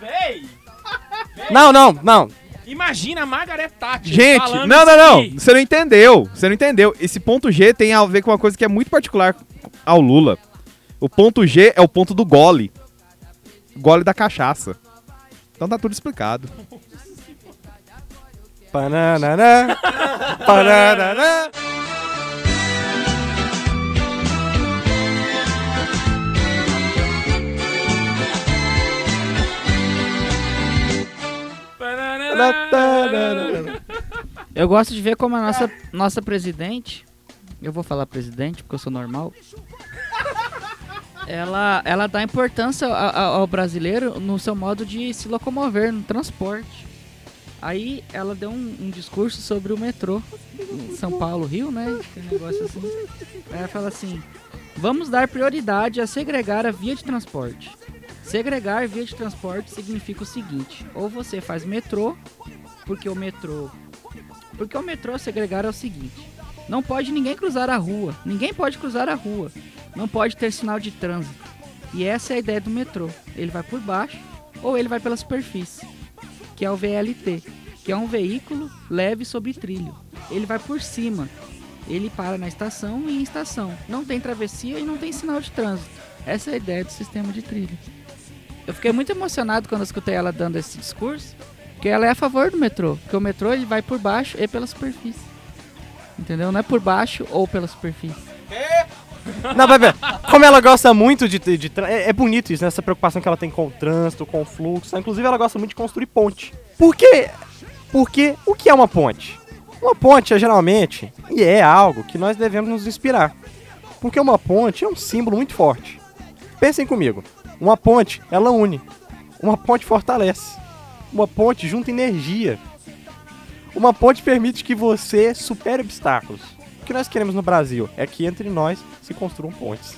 Véi! Não, não, não. Imagina a Margaret Thatcher Gente, não, não, não. aqui. Você não entendeu. Você não entendeu. Esse ponto G tem a ver com uma coisa que é muito particular ao Lula. O ponto G é o ponto do gole. Gole da cachaça. Então tá tudo explicado. Pananana, pananana. Eu gosto de ver como a nossa, nossa presidente, eu vou falar presidente porque eu sou normal, ela, ela dá importância a- a- ao brasileiro no seu modo de se locomover no transporte. Aí ela deu um, um discurso sobre o metrô São Paulo, Rio, né? Tem negócio assim. Aí ela fala assim: vamos dar prioridade a segregar a via de transporte. Segregar via de transporte significa o seguinte: ou você faz metrô, porque o metrô porque o metrô segregar é o seguinte: não pode ninguém cruzar a rua, ninguém pode cruzar a rua, não pode ter sinal de trânsito. E essa é a ideia do metrô. Ele vai por baixo ou ele vai pela superfície, que é o VLT, que é um veículo leve sobre trilho. Ele vai por cima. Ele para na estação e em estação. Não tem travessia e não tem sinal de trânsito. Essa é a ideia do sistema de trilho. Eu fiquei muito emocionado quando escutei ela dando esse discurso, porque ela é a favor do metrô, porque o metrô ele vai por baixo e pela superfície. Entendeu? Não é por baixo ou pela superfície. Não, vai ver. Como ela gosta muito de. de, de é, é bonito isso, né? Essa preocupação que ela tem com o trânsito, com o fluxo. Inclusive, ela gosta muito de construir ponte. Por quê? Porque o que é uma ponte? Uma ponte é geralmente, e é algo que nós devemos nos inspirar. Porque uma ponte é um símbolo muito forte. Pensem comigo. Uma ponte, ela une. Uma ponte fortalece. Uma ponte junta energia. Uma ponte permite que você supere obstáculos. O que nós queremos no Brasil é que entre nós se construam pontes.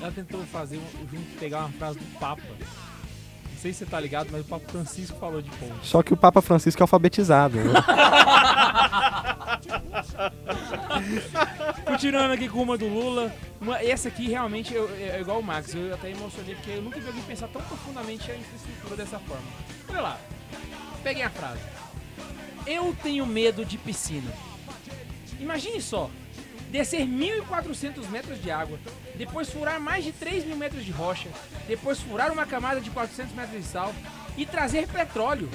Ela tentou fazer junto, pegar uma frase do Papa. Não sei se você tá ligado, mas o Papa Francisco falou de ponte. Só que o Papa Francisco é alfabetizado. Né? Continuando aqui com uma do Lula. Uma, essa aqui realmente eu- é, igual o Max. Eu até emocionei porque eu nunca vi alguém pensar tão profundamente a infraestrutura dessa forma. Olha lá. Peguem a frase. Eu tenho medo de piscina. Imagine só. Descer 1.400 metros de água, depois furar mais de 3 mil metros de rocha, depois furar uma camada de 400 metros de sal e trazer petróleo.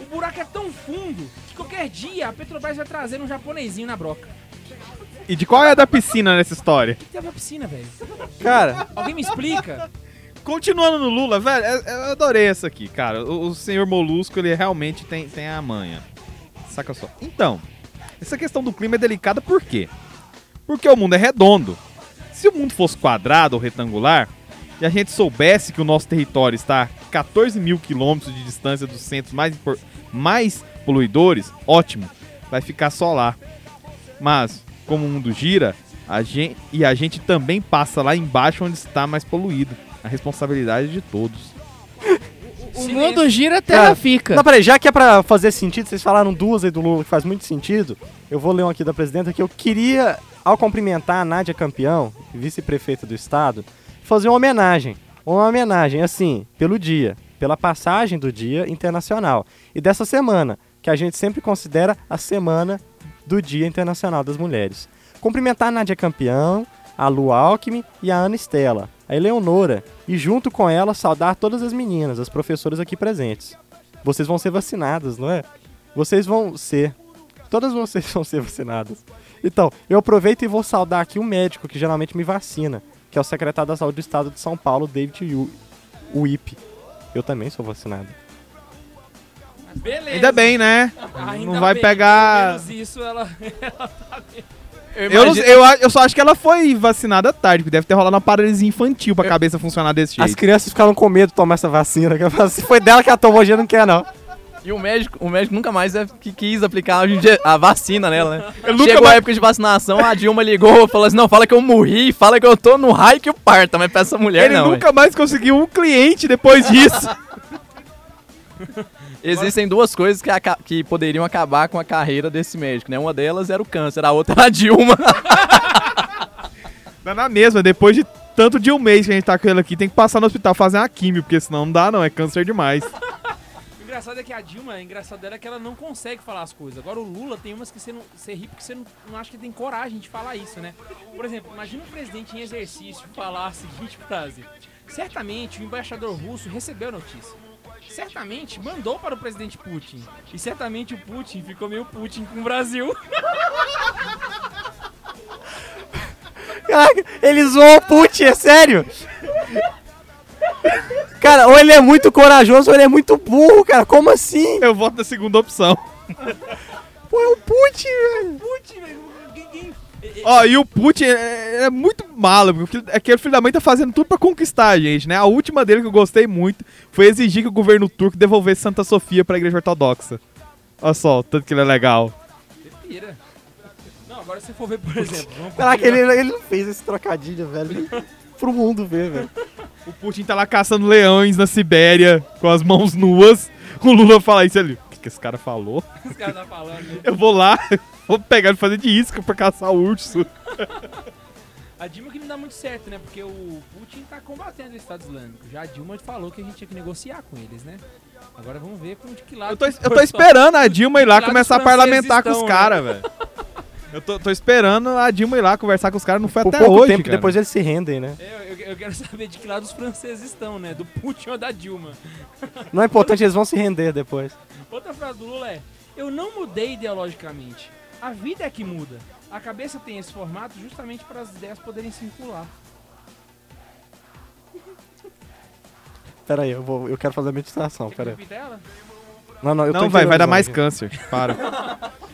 O buraco é tão fundo que qualquer dia a Petrobras vai trazer um japonesinho na broca. E de qual é a da piscina nessa história? O que tem a ver a piscina, velho? Cara, Alguém me explica? Continuando no Lula, velho, eu, eu adorei essa aqui, cara. O, o senhor Molusco, ele realmente tem, tem a manha. Saca só. Então, essa questão do clima é delicada por quê? Porque o mundo é redondo. Se o mundo fosse quadrado ou retangular, e a gente soubesse que o nosso território está a 14 mil quilômetros de distância dos centros mais, mais poluidores, ótimo, vai ficar só lá. Mas, como o mundo gira, a gente, e a gente também passa lá embaixo onde está mais poluído. A responsabilidade de todos. O mundo gira, a terra Cara, fica. não, peraí, já que é pra fazer sentido, vocês falaram duas aí do Lula que faz muito sentido, eu vou ler um aqui da presidenta que eu queria, ao cumprimentar a Nádia Campeão, vice-prefeita do estado, fazer uma homenagem. Uma homenagem, assim, pelo dia, pela passagem do Dia Internacional. E dessa semana, que a gente sempre considera a semana do Dia Internacional das Mulheres. Cumprimentar a Nádia Campeão, a Lu Alckmin e a Ana Estela, a Eleonora, e junto com ela saudar todas as meninas, as professoras aqui presentes. Vocês vão ser vacinadas, não é? Vocês vão ser. Todas vocês vão ser vacinadas. Então, eu aproveito e vou saudar aqui um médico que geralmente me vacina, que é o secretário da Saúde do Estado de São Paulo, David Yu- Wip. Eu também sou vacinado. Beleza. Ainda bem, né? Ainda não vai bem, pegar. Pelo menos isso ela. Eu, não- eu, a- eu só acho que ela foi vacinada tarde, porque deve ter rolado uma paralisia infantil pra cabeça funcionar desse As jeito. crianças ficaram com medo de tomar essa vacina. que eu falo, Se foi dela que ela tomou, hoje não quer, não. E o médico, o médico nunca mais é, que quis aplicar a vacina nela, né? Eu nunca Chegou mais- a época de vacinação, a Dilma ligou, falou assim, não, fala que eu morri, fala que eu tô no raio que o parta, mas pra essa mulher Ele não. nunca mais conseguiu um cliente depois disso. Existem duas coisas que, aca- que poderiam acabar com a carreira desse médico, né? Uma delas era o câncer, a outra era a Dilma. Dá na mesma, depois de tanto de um mês que a gente tá com ele aqui, tem que passar no hospital fazer uma químio, porque senão não dá não, é câncer demais. engraçado é que a Dilma, o engraçado dela é que ela não consegue falar as coisas. Agora o Lula tem umas que você não. Você ri porque você não, não acha que tem coragem de falar isso, né? Por exemplo, imagina um presidente em exercício falar a seguinte frase. Certamente o embaixador russo recebeu a notícia. Certamente mandou para o presidente Putin. E certamente o Putin ficou meio Putin com o Brasil. Caraca, ele zoou o Putin, é sério? Cara, ou ele é muito corajoso ou ele é muito burro, cara. Como assim? Eu voto na segunda opção. Pô, é o Putin, velho. Putin, velho. Ó, e o Putin é, é muito malo, porque o filho- aquele filho da mãe tá fazendo tudo pra conquistar a gente, né? A última dele que eu gostei muito foi exigir que o governo turco devolvesse Santa Sofia pra igreja ortodoxa. Olha só, o tanto que ele é legal. Pira. Não, agora se for ver, por exemplo. Caraca, ele, ele não fez esse trocadilho, velho. Pro mundo ver, velho. O Putin tá lá caçando leões na Sibéria com as mãos nuas. O Lula fala isso ali. Que, esse cara falou? Os caras tá falando. né? Eu vou lá, vou pegar e fazer de isca pra caçar o urso. A Dilma que não dá muito certo, né? Porque o Putin tá combatendo o Estado Islâmico. Já a Dilma falou que a gente tinha que negociar com eles, né? Agora vamos ver com de que lado. Eu tô, eu tô esperando a Dilma ir lá começar a parlamentar com os caras, velho. Eu tô, tô esperando a Dilma ir lá conversar com os caras, não foi Por até pouco hoje, tempo, cara. depois eles se rendem, né? É, Eu, eu- eu quero saber de que lado os franceses estão, né? Do Putin ou da Dilma. Não é importante, eles vão se render depois. Outra frase do Lula é: Eu não mudei ideologicamente. A vida é que muda. A cabeça tem esse formato justamente para as ideias poderem circular. Pera aí, eu, vou, eu quero fazer a meditação, Quer pera aí. Não, não, eu tô Não, vai, vai dar mais câncer. Para.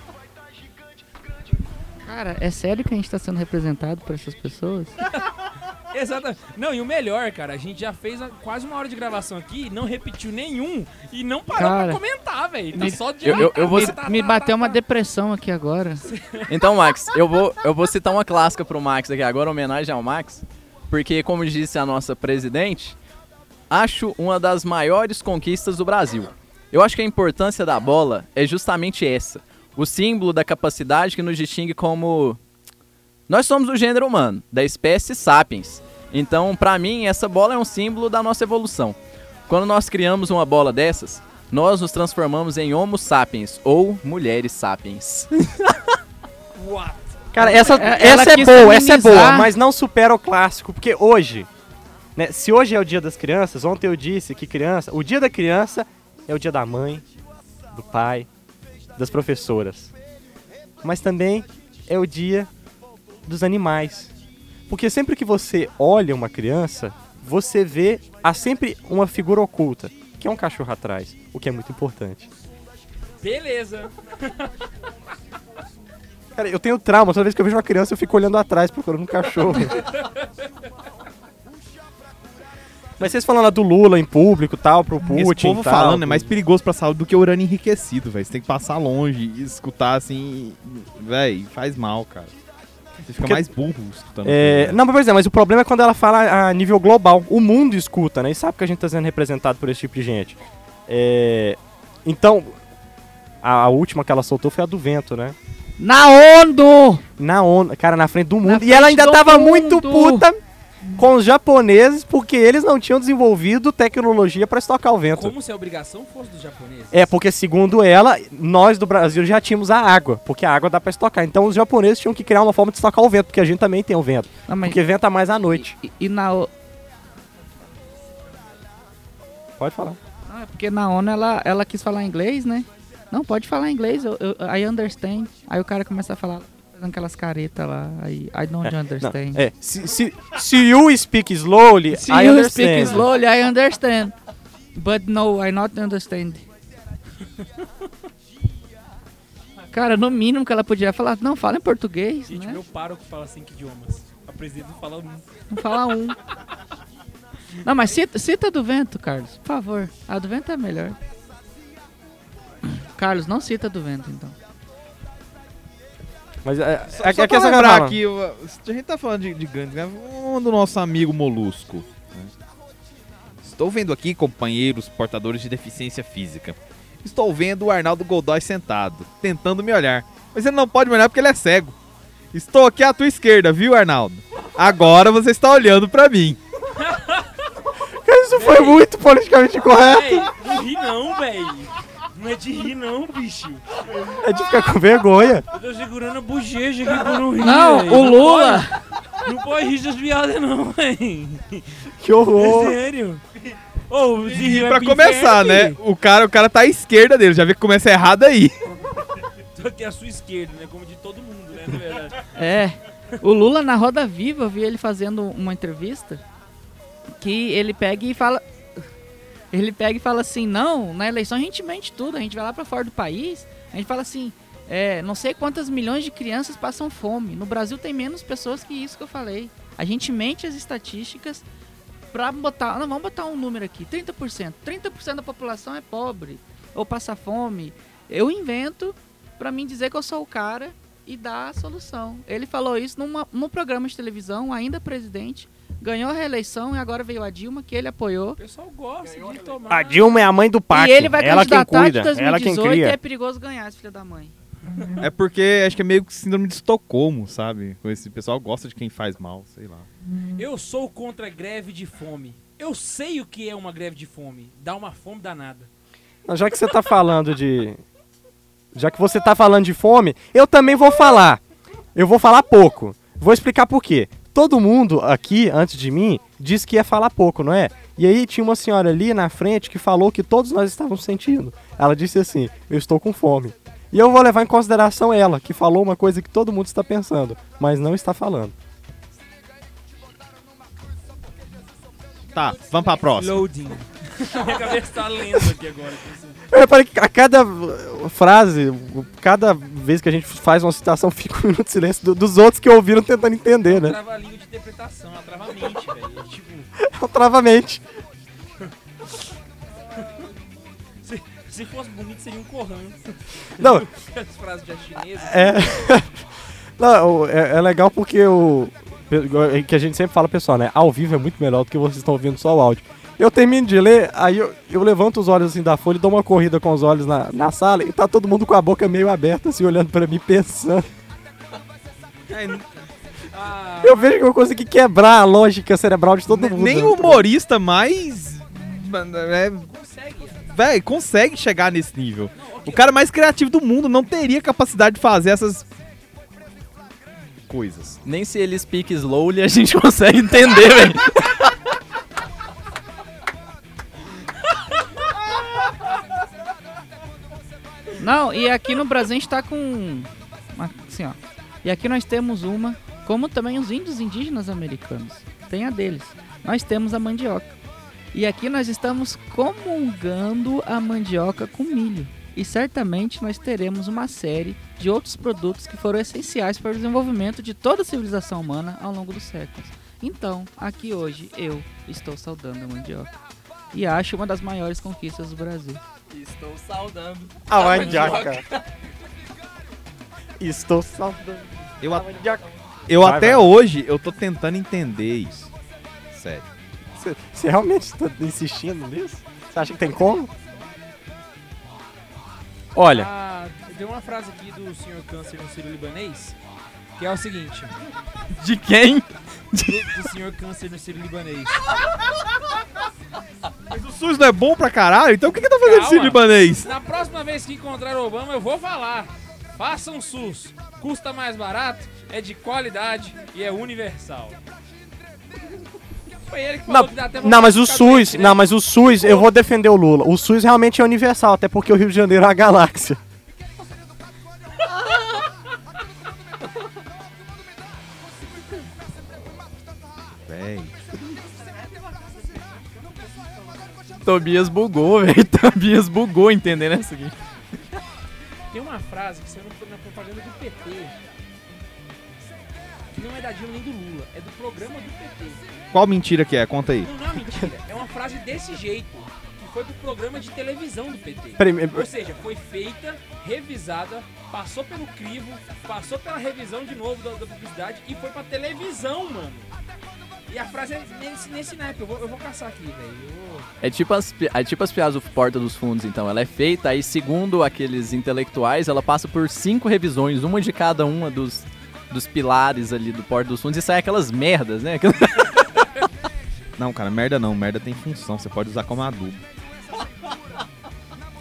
Cara, é sério que a gente tá sendo representado por essas pessoas? Exatamente. Não, e o melhor, cara, a gente já fez quase uma hora de gravação aqui, não repetiu nenhum e não parou Cara, pra comentar, velho. Tá me- só de eu- eu- eu vou- tá, tá, Me tá, bateu tá, uma tá. depressão aqui agora. Então, Max, eu vou, eu vou citar uma clássica pro Max aqui agora, homenagem ao Max, porque, como disse a nossa presidente, acho uma das maiores conquistas do Brasil. Eu acho que a importância da bola é justamente essa: o símbolo da capacidade que nos distingue como. Nós somos o gênero humano, da espécie sapiens. Então, pra mim, essa bola é um símbolo da nossa evolução. Quando nós criamos uma bola dessas, nós nos transformamos em Homo sapiens ou mulheres sapiens. What? Cara, essa, É- essa é boa, essa é boa, mas não supera o clássico, porque hoje, né, se hoje é o dia das crianças, ontem eu disse que criança, o dia da criança é o dia da mãe, do pai, das professoras. Mas também é o dia dos animais. Porque sempre que você olha uma criança, você vê há sempre uma figura oculta, que é um cachorro atrás, o que é muito importante. Beleza. Cara, eu tenho trauma, toda vez que eu vejo uma criança eu fico olhando atrás procurando um cachorro. Mas vocês falando lá do Lula em público tal, pro Putin Esse povo tal, falando é mais perigoso pra saúde do que urânio enriquecido, velho. Você tem que passar longe e escutar assim. Véi, faz mal, cara. Você fica Porque- mais burro escutando. É, aquilo, não, mas, pois é, mas o problema é quando ela fala a nível global. O mundo escuta, né? E sabe que a gente tá sendo representado por esse tipo de gente. É, então, a, a última que ela soltou foi a do vento, né? Na ONU! Na ONU, cara, na frente do mundo. e ela ainda tava mundo. muito puta com os japoneses porque eles não tinham desenvolvido tecnologia pra estocar o vento. Como se a obrigação fosse dos japoneses. É, porque segundo ela, nós do Brasil já tínhamos a água, porque a água dá pra estocar. Então os japoneses tinham que criar uma forma de estocar o vento, porque a gente também tem o vento. Não, mas Porque venta mais à noite. e, e na O- Pode falar. Não, é porque na ONU ela, ela quis falar inglês, né? Não, pode falar inglês, eu, eu, I understand. Aí o cara começa a falar, fazendo aquelas caretas lá, aí I don't Não, understand. é, se, se, se you speak slowly, Se I you understand. speak slowly, I understand. But no, I not understand. Cara, no mínimo que ela podia falar, não, fala em português, Gente, né? meu pároco fala cinco idiomas. A presidente não fala um. Não fala um. Não, mas cita, cita do vento, Carlos, por favor. A do vento é melhor. Carlos, não cita do vento, então. Mas é, Só, é, só é que essa galera- aqui, a gente tá falando de, de grandes, né, vamos do nosso amigo Molusco. né? Estou vendo aqui, companheiros portadores de deficiência física. Estou vendo o Arnaldo Godoy sentado, tentando me olhar. Mas ele não pode me olhar porque ele é cego. Estou aqui à tua esquerda, viu, Arnaldo? Agora você está olhando pra mim. Isso Foi muito politicamente correto. Véi, não ri não, véi. Não é de rir não, bicho. É de ficar com vergonha. Eu tô segurando a bochecha aqui pra não rir, Não, véi. o Lula. Não pode rir das piadas não, véi. Que É horror. sério. Ô, se rir E vai pra começar, né? O cara, o cara tá à esquerda dele, já vê que começa errado aí. filho. Tô aqui à sua esquerda, né? Como de todo mundo, né? Na verdade. É. O Lula na Roda Viva, eu vi ele fazendo uma entrevista que ele pega e fala. Ele pega e fala assim: não, na eleição a gente mente tudo, a gente vai lá pra fora do país, a gente fala assim. É, não sei quantas milhões de crianças passam fome. No Brasil tem menos pessoas que isso que eu falei. A gente mente as estatísticas pra botar. Não, vamos botar um número aqui: 30%. 30% da população é pobre ou passa fome. Eu invento pra mim dizer que eu sou o cara e dar a solução. Ele falou isso numa, num programa de televisão, ainda presidente, ganhou a reeleição e agora veio a Dilma, que ele apoiou. O pessoal gosta de tomar. A Dilma é a mãe do pacto. e ele vai ela quem candidatar cuida, de ela quem 2018 e é perigoso ganhar esse filho da mãe. É porque acho que é meio que síndrome de Estocolmo, sabe? Com Esse pessoal gosta de quem faz mal, sei lá. Eu sou contra a greve de fome. Eu sei o que é uma greve de fome. Dá uma fome danada. Mas Já que você tá falando de. Já que você tá falando de fome, eu também vou falar. Eu vou falar pouco. Vou explicar por quê. Todo mundo aqui, antes de mim, disse que ia falar pouco, não é? E aí tinha uma senhora ali na frente que falou que todos nós estávamos sentindo. Ela disse assim: Eu estou com fome. E eu vou levar em consideração ela, que falou uma coisa que todo mundo está pensando, mas não está falando. Tá, vamos pra próxima. Loading. Minha cabeça tá lendo aqui agora. Eu reparei que a cada frase, cada vez que a gente faz uma citação, fica um minuto de silêncio do- dos outros que ouviram tentando entender, né? Trava a língua de interpretação, ela trava a mente, velho. É Tipo, É um travamente. se, se fosse bonito seria um corrão. Não, As frases já chinesas. é. Não, é, é legal porque o. é Que a gente sempre fala, pessoal, né? Ao vivo é muito melhor do que vocês estão ouvindo só o áudio. Eu termino de ler, aí eu, eu levanto os olhos assim da folha dou uma corrida com os olhos na, na sala e tá todo mundo com a boca meio aberta, assim, olhando pra mim, pensando. Ah, Eu vejo que eu consegui quebrar a lógica cerebral de todo mundo. Nem o humorista mais. É, consegue. véi, consegue chegar nesse nível. O cara mais criativo do mundo não teria capacidade de fazer essas coisas. Nem se ele speak slowly a gente consegue entender, velho. Não, e aqui no Brasil a gente tá com. Assim, ó. E aqui nós temos uma, como também os índios indígenas americanos. Tem a deles. Nós temos a mandioca. E aqui nós estamos comungando a mandioca com milho. E certamente nós teremos uma série de outros produtos que foram essenciais para o desenvolvimento de toda a civilização humana ao longo dos séculos. Então, aqui hoje eu estou saudando a mandioca. E acho uma das maiores conquistas do Brasil. Estou saudando. A mandioca. Estou saudando. Eu, a eu Vai, até vai. hoje eu tô tentando entender isso. Sério. Você- realmente está insistindo nisso? Você acha que tem como? Olha, Ah, tem uma frase aqui do Sr. Câncer no Sírio Libanês, que é o seguinte. De quem? Do, do Sr. Câncer no Sírio Libanês. Mas o SUS não é bom pra caralho? Então o que, que tá fazendo Calma. esse libanês? Na próxima vez que encontrar o Obama, eu vou falar. Faça um SUS. Custa mais barato, é de qualidade e é universal. Foi ele que falou não, que dá até não, mas o SUS, doente, né? não, mas o SUS, eu vou defender o Lula. O SUS realmente é universal, até porque o Rio de Janeiro é a galáxia. Tobias bugou, velho. Tobias bugou entendendo essa aqui. Tem uma frase que saiu na propaganda do PT. Que não é da Dilma nem do Lula, é do programa do PT. Qual mentira que é? Conta aí. Não, não é mentira. É uma frase desse jeito. Que foi pro programa de televisão do PT. Peraí, Ou seja, foi feita, revisada, passou pelo crivo, passou pela revisão de novo da, da publicidade e foi pra televisão, mano. E a frase é nesse, nesse naipe. Eu vou, eu vou caçar aqui, velho. Vou- É tipo, as, é tipo as piadas do Porta dos Fundos, então. Ela é feita, aí segundo aqueles intelectuais, ela passa por cinco revisões, uma de cada uma dos, dos pilares ali do Porta dos Fundos, e sai aquelas merdas, né? Aquelas- Não, cara, merda não. Merda tem função. Você pode usar como adubo.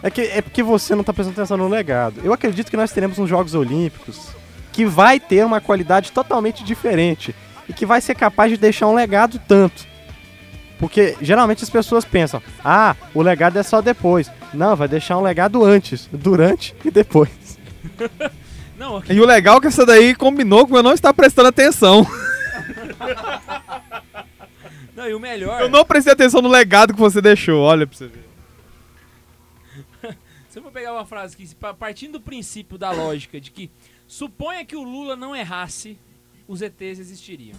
É, que, é porque você não tá prestando atenção no legado. Eu acredito que nós teremos uns Jogos Olímpicos que vai ter uma qualidade totalmente diferente e que vai ser capaz de deixar um legado tanto. Porque geralmente as pessoas pensam, ah, o legado é só depois. Não, vai deixar um legado antes, durante e depois. Não, aqui, E o legal é que essa daí combinou com eu não estar prestando atenção. não, e o melhor, Eu não prestei atenção no legado que você deixou, olha pra você ver. se eu for pegar uma frase aqui, partindo do princípio da lógica de que suponha que o Lula não errasse, os ETs existiriam.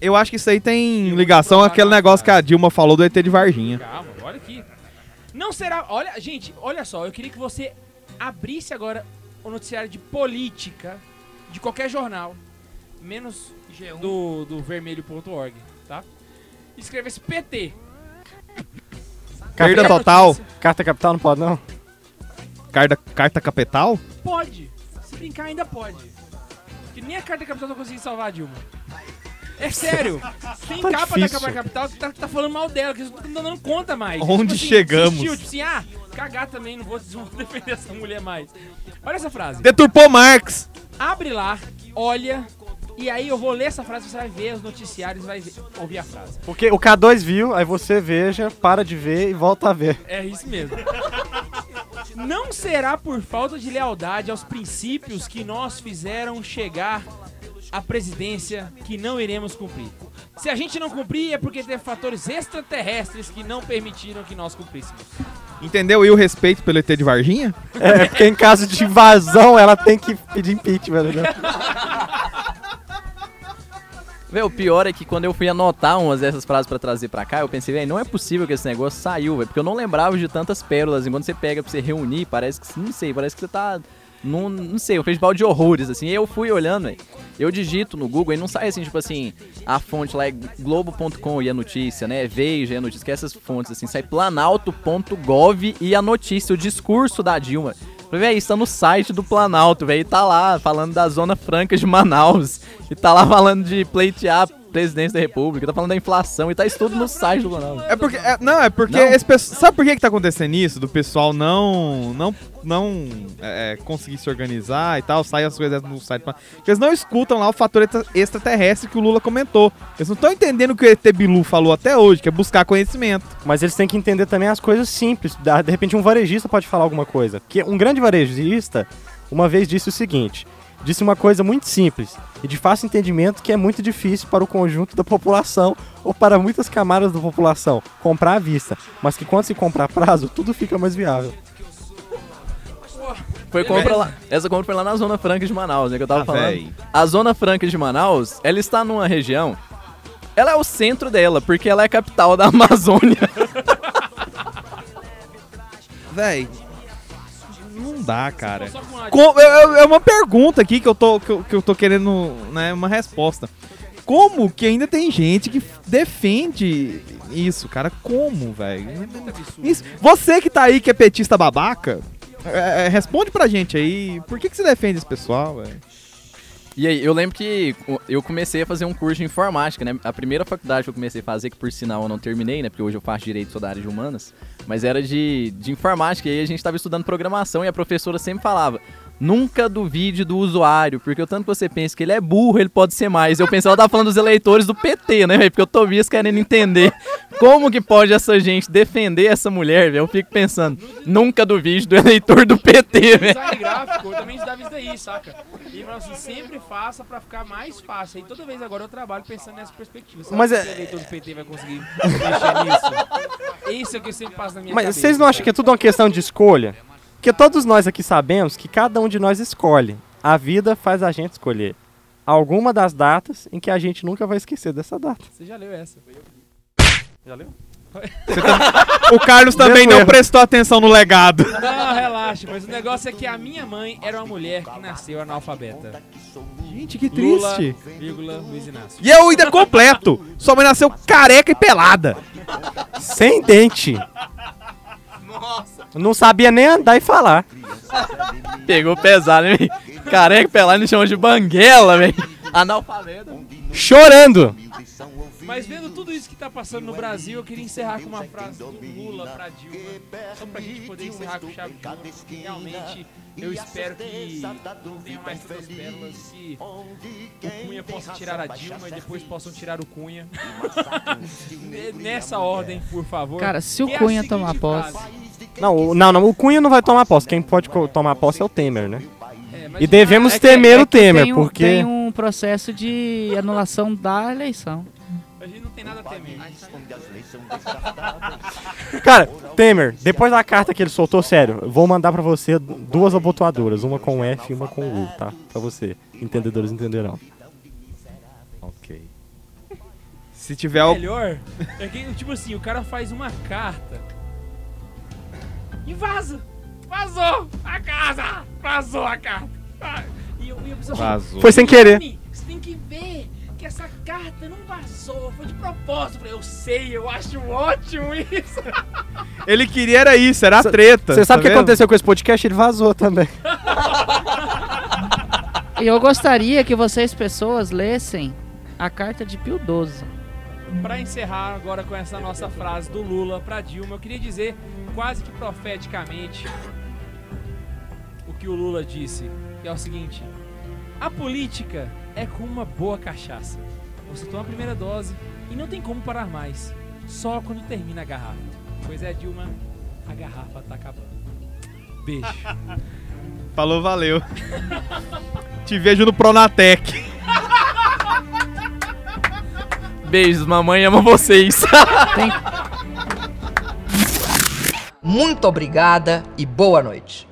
Eu acho que isso aí tem Eu ligação àquele negócio que a. Dilma falou do ET de Varginha. Calma, olha aqui. Não será. Olha, gente, olha só, eu queria que você abrisse agora o noticiário de política de qualquer jornal, menos do, do vermelho.org, tá? E Escrevesse PT. Perda Qualquer total. Carta capital não pode, não? Carta, carta capital? Pode. Se brincar, ainda pode. Porque nem a carta capital tá conseguindo salvar a Dilma. É sério. Tem Tá capa difícil. da capa capital que tá, tá falando mal dela, que eles não estão dando conta mais. Onde assim, chegamos? desistiu, Tipo assim, ah, cagar também, não vou, não vou defender essa mulher mais. Olha essa frase. Deturpou Marx. Abre lá, olha, e aí eu vou ler essa frase, você vai ver os noticiários, vai ver- ouvir a frase. Porque o K2 viu, aí você veja, para de ver e volta a ver. É isso mesmo. Não será por falta de lealdade aos princípios que nós fizeram chegar à presidência que não iremos cumprir. Se a gente não cumprir é porque teve fatores extraterrestres que não permitiram que nós cumpríssemos. Entendeu? E o respeito pelo ET de Varginha? É, porque em caso de invasão, ela tem que pedir impeachment, né? Véi, o pior é que quando eu fui anotar umas dessas frases pra trazer pra cá, eu pensei, velho, não é possível que esse negócio saiu, velho, porque eu não lembrava de tantas pérolas. E quando você pega pra você reunir, parece que, não sei, parece que você tá num, não sei, um festival de horrores, assim. E eu fui olhando, velho, eu digito no Google e não sai assim, tipo assim, a fonte lá é globo.com e a notícia, né, Veja e a notícia, que é essas fontes, assim, sai planalto.gov e a notícia, o discurso da Dilma. Véi, isso tá no site do Planalto, velho. Tá lá falando da Zona Franca de Manaus. E tá lá falando de pleitear a presidência da República. Tá falando da inflação. E tá isso tudo no site do Planalto. É porque. é- não, é porque Não? esse pessoal. Sabe por que, que tá acontecendo isso? Do pessoal não. Não. Não é, é, conseguir se organizar e tal, sai as coisas no site. Porque eles não escutam lá o fator extra- extraterrestre que o Lula comentou. Eles não estão entendendo o que o ET Bilu falou até hoje, que é buscar conhecimento. Mas eles têm que entender também as coisas simples. De repente um varejista pode falar alguma coisa. Que um grande varejista uma vez disse o seguinte: disse uma coisa muito simples e de fácil entendimento que é muito difícil para o conjunto da população ou para muitas camadas da população comprar à vista, mas que quando se comprar a prazo, tudo fica mais viável. Foi compra lá. Essa compra foi lá na Zona Franca de Manaus, né? Que eu tava Ah, falando. véi. A Zona Franca de Manaus, ela está numa região. Ela é o centro dela, porque ela é a capital da Amazônia. Véi. Não dá, cara. Só com a- Com- é, é- uma pergunta aqui que eu tô, que eu, que eu tô querendo, né, uma resposta. Como que ainda tem gente que defende isso, cara? Como, velho? Você que tá aí, que é petista babaca, é, é, responde pra gente aí. Por que, que você defende esse pessoal, velho? E aí, eu lembro que eu comecei a fazer um curso de informática, né? A primeira faculdade que eu comecei a fazer, que por sinal eu não terminei, né? Porque hoje eu faço direito, sou da área de humanas, mas era de, de informática. E aí a gente tava estudando programação e a professora sempre falava: nunca duvide do usuário, porque o tanto que você pensa que ele é burro, ele pode ser mais. Eu pensei, ela tava falando dos eleitores do PT, né, velho? Porque o Tobias querendo entender como que pode essa gente defender essa mulher, velho. Eu fico pensando: nunca duvide do eleitor do PT, velho. Design gráfico, eu também estudava isso daí, saca? E falava assim, sempre faça pra ficar mais fácil. E toda vez agora eu trabalho pensando nessa perspectiva. Será Mas que é- o eleitor do PT vai conseguir mexer nisso? Isso é o que eu sempre passo na minha Mas cabeça. vocês não acham que é tudo uma questão de escolha? Porque todos nós aqui sabemos que cada um de nós escolhe. A vida faz a gente escolher alguma das datas em que a gente nunca vai esquecer dessa data. Você já leu essa. Já leu? O Carlos também não erro. prestou atenção no legado. Não, relaxa, mas o negócio é que a minha mãe era uma mulher que nasceu analfabeta. Gente, que Lula, triste. vírgula, Luiz Inácio. E eu ainda completo. Sua mãe nasceu careca e pelada. Sem dente. Nossa. Não sabia nem andar e falar. Pegou pesado, hein? velho? Careca pelado, ele chama de banguela, velho. Analfabeto. Chorando. Mas vendo tudo isso que tá passando no Brasil, eu queria encerrar com uma frase do Lula pra Dilma. Só pra gente poder encerrar com chave de ouro. Realmente, eu espero que tenha mais tantas pérolas que o Cunha possa tirar a Dilma e depois possam tirar o Cunha. Nessa ordem, por favor. Cara, se o é a Cunha seguinte tomar posse- frase. Não, o- não, não, o Cunha não vai tomar posse. Quem pode tomar posse é o Temer, né? É, E devemos É que- temer é o Temer, tem um, porque. Tem um processo de anulação da eleição. A gente não tem nada a temer. Cara, Temer, depois da carta que ele soltou, sério, eu vou mandar pra você duas abotoadoras, uma com F e uma com U, tá? Pra você. Entendedores entenderão. Ok. Se tiver o... melhor é que, tipo assim, o cara faz uma carta e vaza. Vazou a casa! Vazou a carta. Ah, E, eu- e a pessoa fala, Vazou. Foi sem querer. "Dani, Você tem que ver que essa carta não vazou, foi de propósito. Eu eu sei, eu acho ótimo isso. Ele queria era isso, era a treta. Você sabe o tá que vendo? aconteceu com esse podcast? Ele vazou também. E eu gostaria que vocês, pessoas, lessem a carta de Pio XII. Pra encerrar agora com essa nossa frase do Lula pra Dilma, eu queria dizer quase que profeticamente o que o Lula disse, que é o seguinte: a política é como uma boa cachaça. Você toma a primeira dose e não tem como parar mais, só quando termina a garrafa. Pois é, Dilma, a garrafa tá acabando. Beijo. Falou, valeu. Te vejo no Pronatec. Beijos, mamãe ama vocês. Tem, Muito obrigada e boa noite.